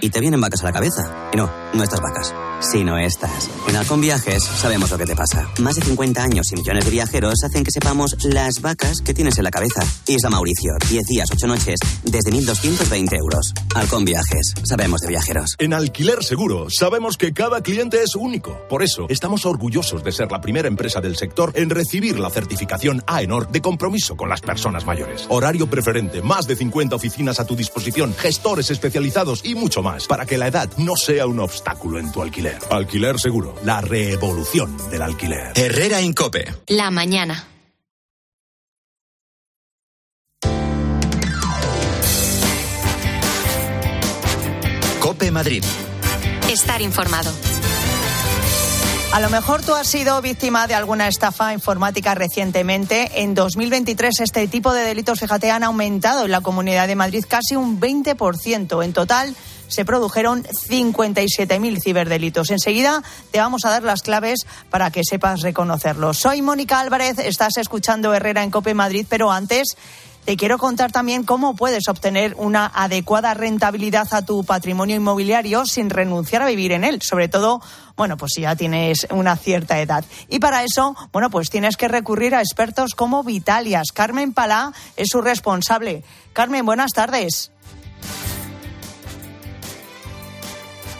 Y te vienen vacas a la cabeza. Y no, no estas vacas, sino estas. En Halcón Viajes sabemos lo que te pasa. Más de 50 años y millones de viajeros hacen que sepamos las vacas que tienes en la cabeza. Isla Mauricio, 10 días, 8 noches, desde 1.220 euros. Halcón Viajes, sabemos de viajeros. En Alquiler Seguro sabemos que cada cliente es único. Por eso estamos orgullosos de ser la primera empresa del sector en recibir la certificación AENOR de compromiso con las personas mayores. Horario preferente, más de 50 oficinas a tu disposición, gestores especializados y mucho más para que la edad no sea un obstáculo en tu alquiler. Alquiler Seguro, la revolución del alquiler. Herrera Incope. La mañana. Cope Madrid. Estar informado. A lo mejor tú has sido víctima de alguna estafa informática recientemente. En 2023 este tipo de delitos, fíjate, han aumentado en la Comunidad de Madrid casi un 20%. En total se produjeron 57.000 ciberdelitos. Enseguida te vamos a dar las claves para que sepas reconocerlos. Soy Mónica Álvarez, estás escuchando Herrera en Cope Madrid, pero antes te quiero contar también cómo puedes obtener una adecuada rentabilidad a tu patrimonio inmobiliario sin renunciar a vivir en él, sobre todo, bueno, pues si ya tienes una cierta edad. Y para eso, bueno, pues tienes que recurrir a expertos como Vitalias. Carmen Palá es su responsable. Carmen, buenas tardes.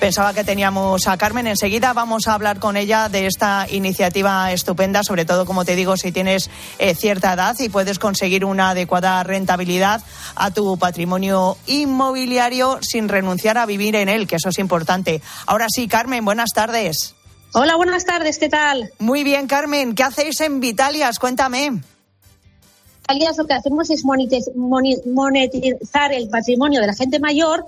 Pensaba que teníamos a Carmen. Enseguida vamos a hablar con ella de esta iniciativa estupenda, sobre todo, como te digo, si tienes eh, cierta edad y puedes conseguir una adecuada rentabilidad a tu patrimonio inmobiliario sin renunciar a vivir en él, que eso es importante. Ahora sí, Carmen, buenas tardes. Hola, buenas tardes, ¿qué tal? Muy bien, Carmen. ¿Qué hacéis en Vitalias? Cuéntame. Vitalias lo que hacemos es monetizar el patrimonio de la gente mayor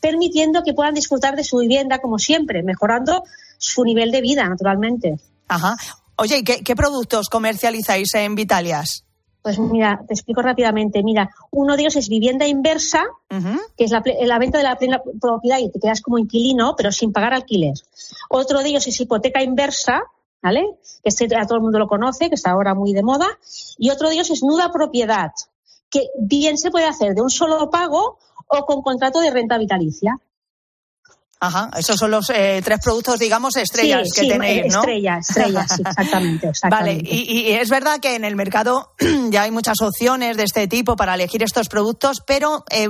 permitiendo que puedan disfrutar de su vivienda como siempre, mejorando su nivel de vida, naturalmente. Ajá. Oye, ¿y qué, qué productos comercializáis en Vitalias? Pues mira, te explico rápidamente. Mira, uno de ellos es vivienda inversa, que es la, la venta de la plena propiedad y te quedas como inquilino, pero sin pagar alquiler. Otro de ellos es hipoteca inversa, ¿vale? Que este a todo el mundo lo conoce, que está ahora muy de moda. Y otro de ellos es nuda propiedad, que bien se puede hacer de un solo pago o con contrato de renta vitalicia. Ajá, esos son los eh, tres productos, digamos, estrellas Sí, que sí, tenéis, ¿no? estrellas, estrellas, sí, exactamente, Vale, y es verdad que en el mercado ya hay muchas opciones de este tipo para elegir estos productos, pero eh,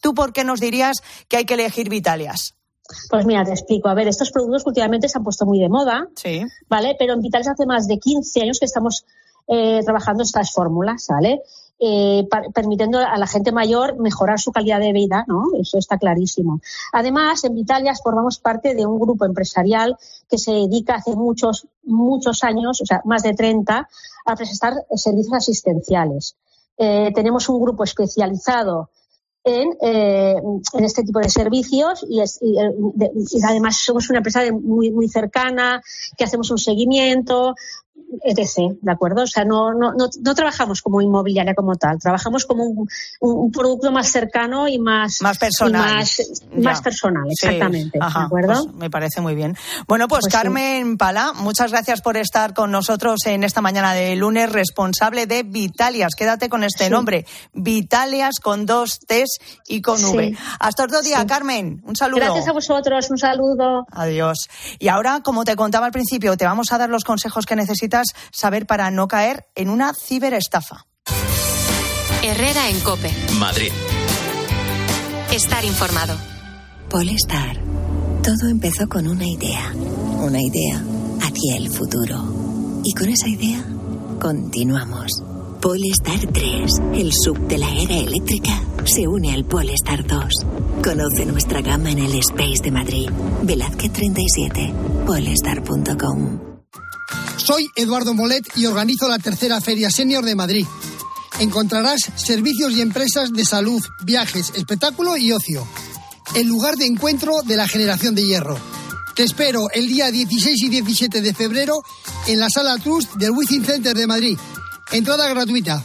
¿tú por qué nos dirías que hay que elegir Vitalias? Pues mira, te explico. A ver, estos productos últimamente se han puesto muy de moda, Sí. ¿vale? Pero en Vitales hace más de 15 años que estamos eh, trabajando estas fórmulas, ¿vale? Eh, permitiendo a la gente mayor mejorar su calidad de vida, ¿no? Eso está clarísimo. Además, en Vitalias formamos parte de un grupo empresarial que se dedica hace muchos, muchos años, o sea, más de 30, a prestar servicios asistenciales. Eh, tenemos un grupo especializado en, eh, en este tipo de servicios y, es- y, eh, de- y además somos una empresa muy cercana, que hacemos un seguimiento, etc. ¿De acuerdo? O sea, no, no, no, no trabajamos como inmobiliaria como tal, trabajamos como un, producto más cercano y más, Más personal. más, personal, Sí, exactamente. ajá, ¿De acuerdo? pues me parece muy bien. Bueno, pues, Pues sí. Carmen Pala, muchas gracias por estar con nosotros en esta mañana de lunes, responsable de Vitalias. Quédate con este Sí. nombre, Vitalias con dos T's y con Sí. V. Hasta otro día, Sí. Carmen. Un saludo. Gracias a vosotros, un saludo. Adiós. Y ahora, como te contaba al principio, te vamos a dar los consejos que necesitas saber para no caer en una ciberestafa. Herrera en Cope. Madrid. Estar informado. Polestar. Todo empezó con una idea. Una idea hacia el futuro. Y con esa idea continuamos. Polestar 3, el sub de la era eléctrica, se une al Polestar 2. Conoce nuestra gama en el Space de Madrid. Velázquez 37, polestar.com. Soy Eduardo Molet y organizo la tercera Feria Senior de Madrid. Encontrarás servicios y empresas de salud, viajes, espectáculo y ocio. El lugar de encuentro de la generación de hierro. Te espero el día 16 y 17 de febrero en la Sala Trust del Wizzing Center de Madrid. Entrada gratuita.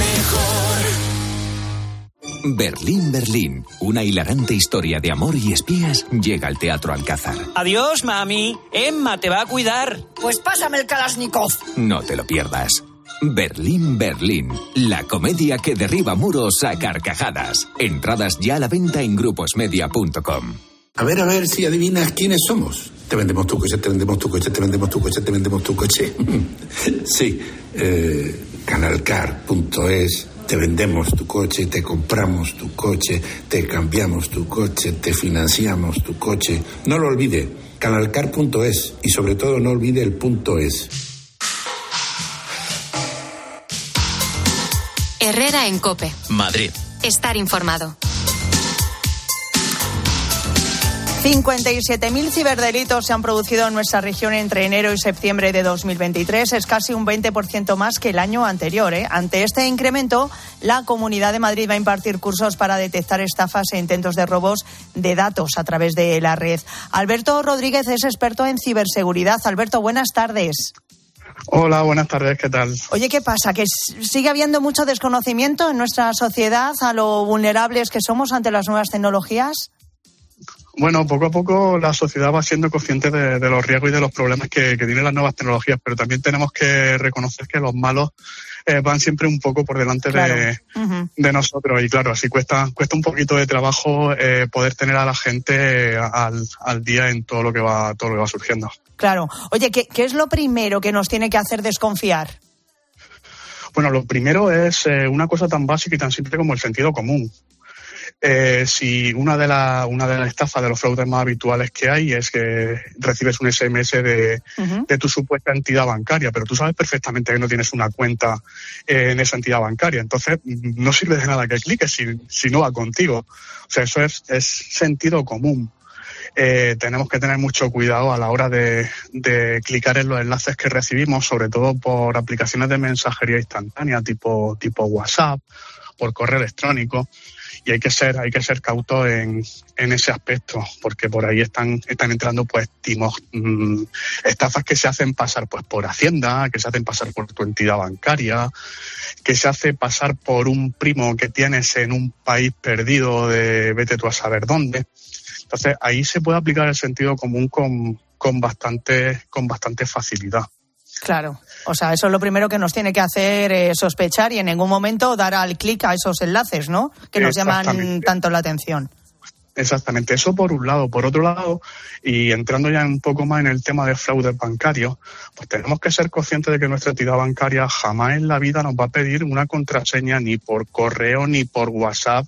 Berlín, Berlín. Una hilarante historia de amor y espías llega al Teatro Alcázar. Adiós, mami. Emma te va a cuidar. Pues pásame el Kalashnikov. No te lo pierdas. Berlín, Berlín. La comedia que derriba muros a carcajadas. Entradas ya a la venta en gruposmedia.com. A ver, a ver si adivinas quiénes somos. Te vendemos tu coche, te vendemos tu coche, te vendemos tu coche, te vendemos tu coche. sí, eh, canalcar.es. Te vendemos tu coche, te compramos tu coche, te cambiamos tu coche, te financiamos tu coche. No lo olvide, canalcar.es y sobre todo no olvide el punto es. Herrera en Cope. Madrid. Estar informado. 57.000 ciberdelitos se han producido en nuestra región entre enero y septiembre de 2023. Es casi un 20% más que el año anterior. ¿eh? Ante este incremento, la Comunidad de Madrid va a impartir cursos para detectar estafas e intentos de robos de datos a través de la red. Alberto Rodríguez es experto en ciberseguridad. Alberto, buenas tardes. Hola, buenas tardes, ¿qué tal? Oye, ¿qué pasa? ¿Que sigue habiendo mucho desconocimiento en nuestra sociedad a lo vulnerables que somos ante las nuevas tecnologías? Bueno, poco a poco la sociedad va siendo consciente de, de los riesgos y de los problemas que, que tienen las nuevas tecnologías, pero también tenemos que reconocer que los malos eh, van siempre un poco por delante de, de nosotros y claro, así cuesta cuesta un poquito de trabajo eh, poder tener a la gente al, al día en todo lo que va todo lo que va surgiendo. Claro. Oye, ¿qué, qué es lo primero que nos tiene que hacer desconfiar? Bueno, lo primero es eh, una cosa tan básica y tan simple como el sentido común. Eh, si una de, la- una de las estafas de los fraudes más habituales que hay es que recibes un SMS de, de tu supuesta entidad bancaria, pero tú sabes perfectamente que no tienes una cuenta eh, en esa entidad bancaria. Entonces, mm, no sirve de nada que cliques si, si no va contigo. O sea, eso es, es sentido común. Eh, tenemos que tener mucho cuidado a la hora de, de clicar en los enlaces que recibimos, sobre todo por aplicaciones de mensajería instantánea tipo, tipo WhatsApp, por correo electrónico y hay que ser hay que ser cauto en, en ese aspecto porque por ahí están están entrando pues mm, estafas que se hacen pasar pues por hacienda que se hacen pasar por tu entidad bancaria que se hace pasar por un primo que tienes en un país perdido de vete tú a saber dónde. Entonces ahí se puede aplicar el sentido común con con bastante con bastante facilidad Claro. O sea, eso es lo primero que nos tiene que hacer eh, sospechar y en ningún momento dar al clic a esos enlaces, ¿no? Que nos llaman tanto la atención. Exactamente, eso por un lado. Por otro lado, y entrando ya un poco más en el tema de fraudes bancarios, pues tenemos que ser conscientes de que nuestra entidad bancaria jamás en la vida nos va a pedir una contraseña ni por correo ni por WhatsApp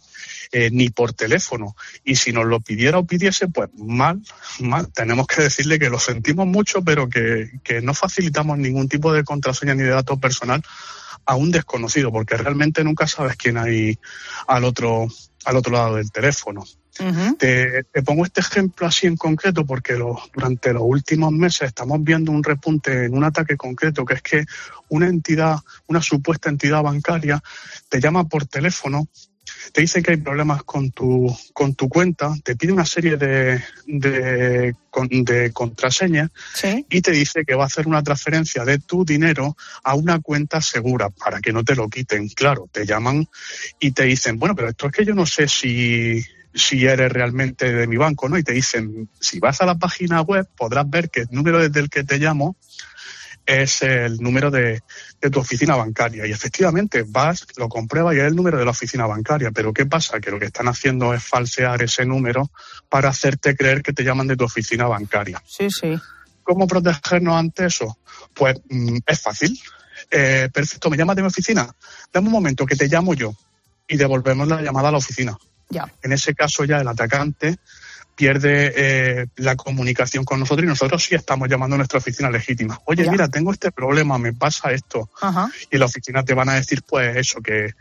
eh, ni por teléfono. Y si nos lo pidiera o pidiese, pues mal, mal. Tenemos que decirle que lo sentimos mucho, pero que, que no facilitamos ningún tipo de contraseña ni de datos personal a un desconocido, porque realmente nunca sabes quién hay al otro, al otro lado del teléfono. te, te, pongo este ejemplo así en concreto porque lo, durante los últimos meses estamos viendo un repunte en un ataque concreto, que es que una entidad, una supuesta entidad bancaria, te llama por teléfono te dice que hay problemas con tu, con tu cuenta, te pide una serie de, de, de contraseñas y te dice que va a hacer una transferencia de tu dinero a una cuenta segura para que no te lo quiten. Claro, te llaman y te dicen, bueno, pero esto es que yo no sé si, si eres realmente de mi banco, ¿no? Y te dicen, si vas a la página web podrás ver que el número desde el que te llamo es el número de, tu oficina bancaria. Y efectivamente vas, lo compruebas y es el número de la oficina bancaria. Pero ¿qué pasa? Que lo que están haciendo es falsear ese número para hacerte creer que te llaman de tu oficina bancaria. Sí, sí. ¿Cómo protegernos ante eso? Pues mm, es fácil. Eh, perfecto, me llamas de mi oficina. Dame un momento que te llamo yo y devolvemos la llamada a la oficina. Ya. En ese caso ya el atacante pierde eh, la comunicación con nosotros y nosotros sí estamos llamando a nuestra oficina legítima. Oye, mira, tengo este problema, me pasa esto. Y la oficina te van a decir, pues eso, que,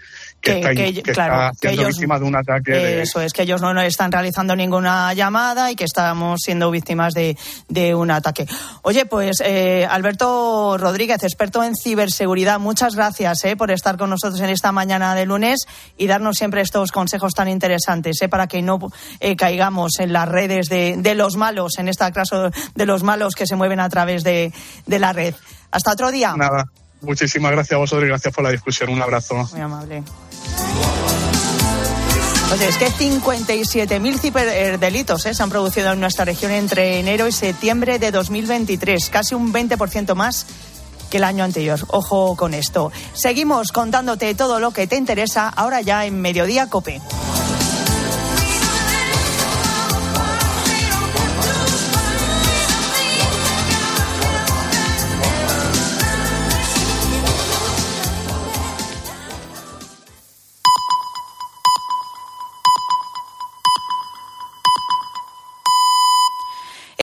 que, está, que, siendo víctima de un ataque. Eso es, que ellos no están realizando ninguna llamada y que estamos siendo víctimas de, de un ataque. Oye, pues eh, Alberto Rodríguez, experto en ciberseguridad, muchas gracias eh, por estar con nosotros en esta mañana de lunes y darnos siempre estos consejos tan interesantes eh, para que no eh, caigamos en la redes de, de, los malos, en este caso de los malos que se mueven a través de, de la red. Hasta otro día. Nada, muchísimas gracias a vosotros y gracias por la discusión. Un abrazo. Muy amable. Oye, es que 57.000 ciberdelitos eh, se han producido en nuestra región entre enero y septiembre de 2023, casi un 20% más que el año anterior. Ojo con esto. Seguimos contándote todo lo que te interesa ahora ya en Mediodía Cope.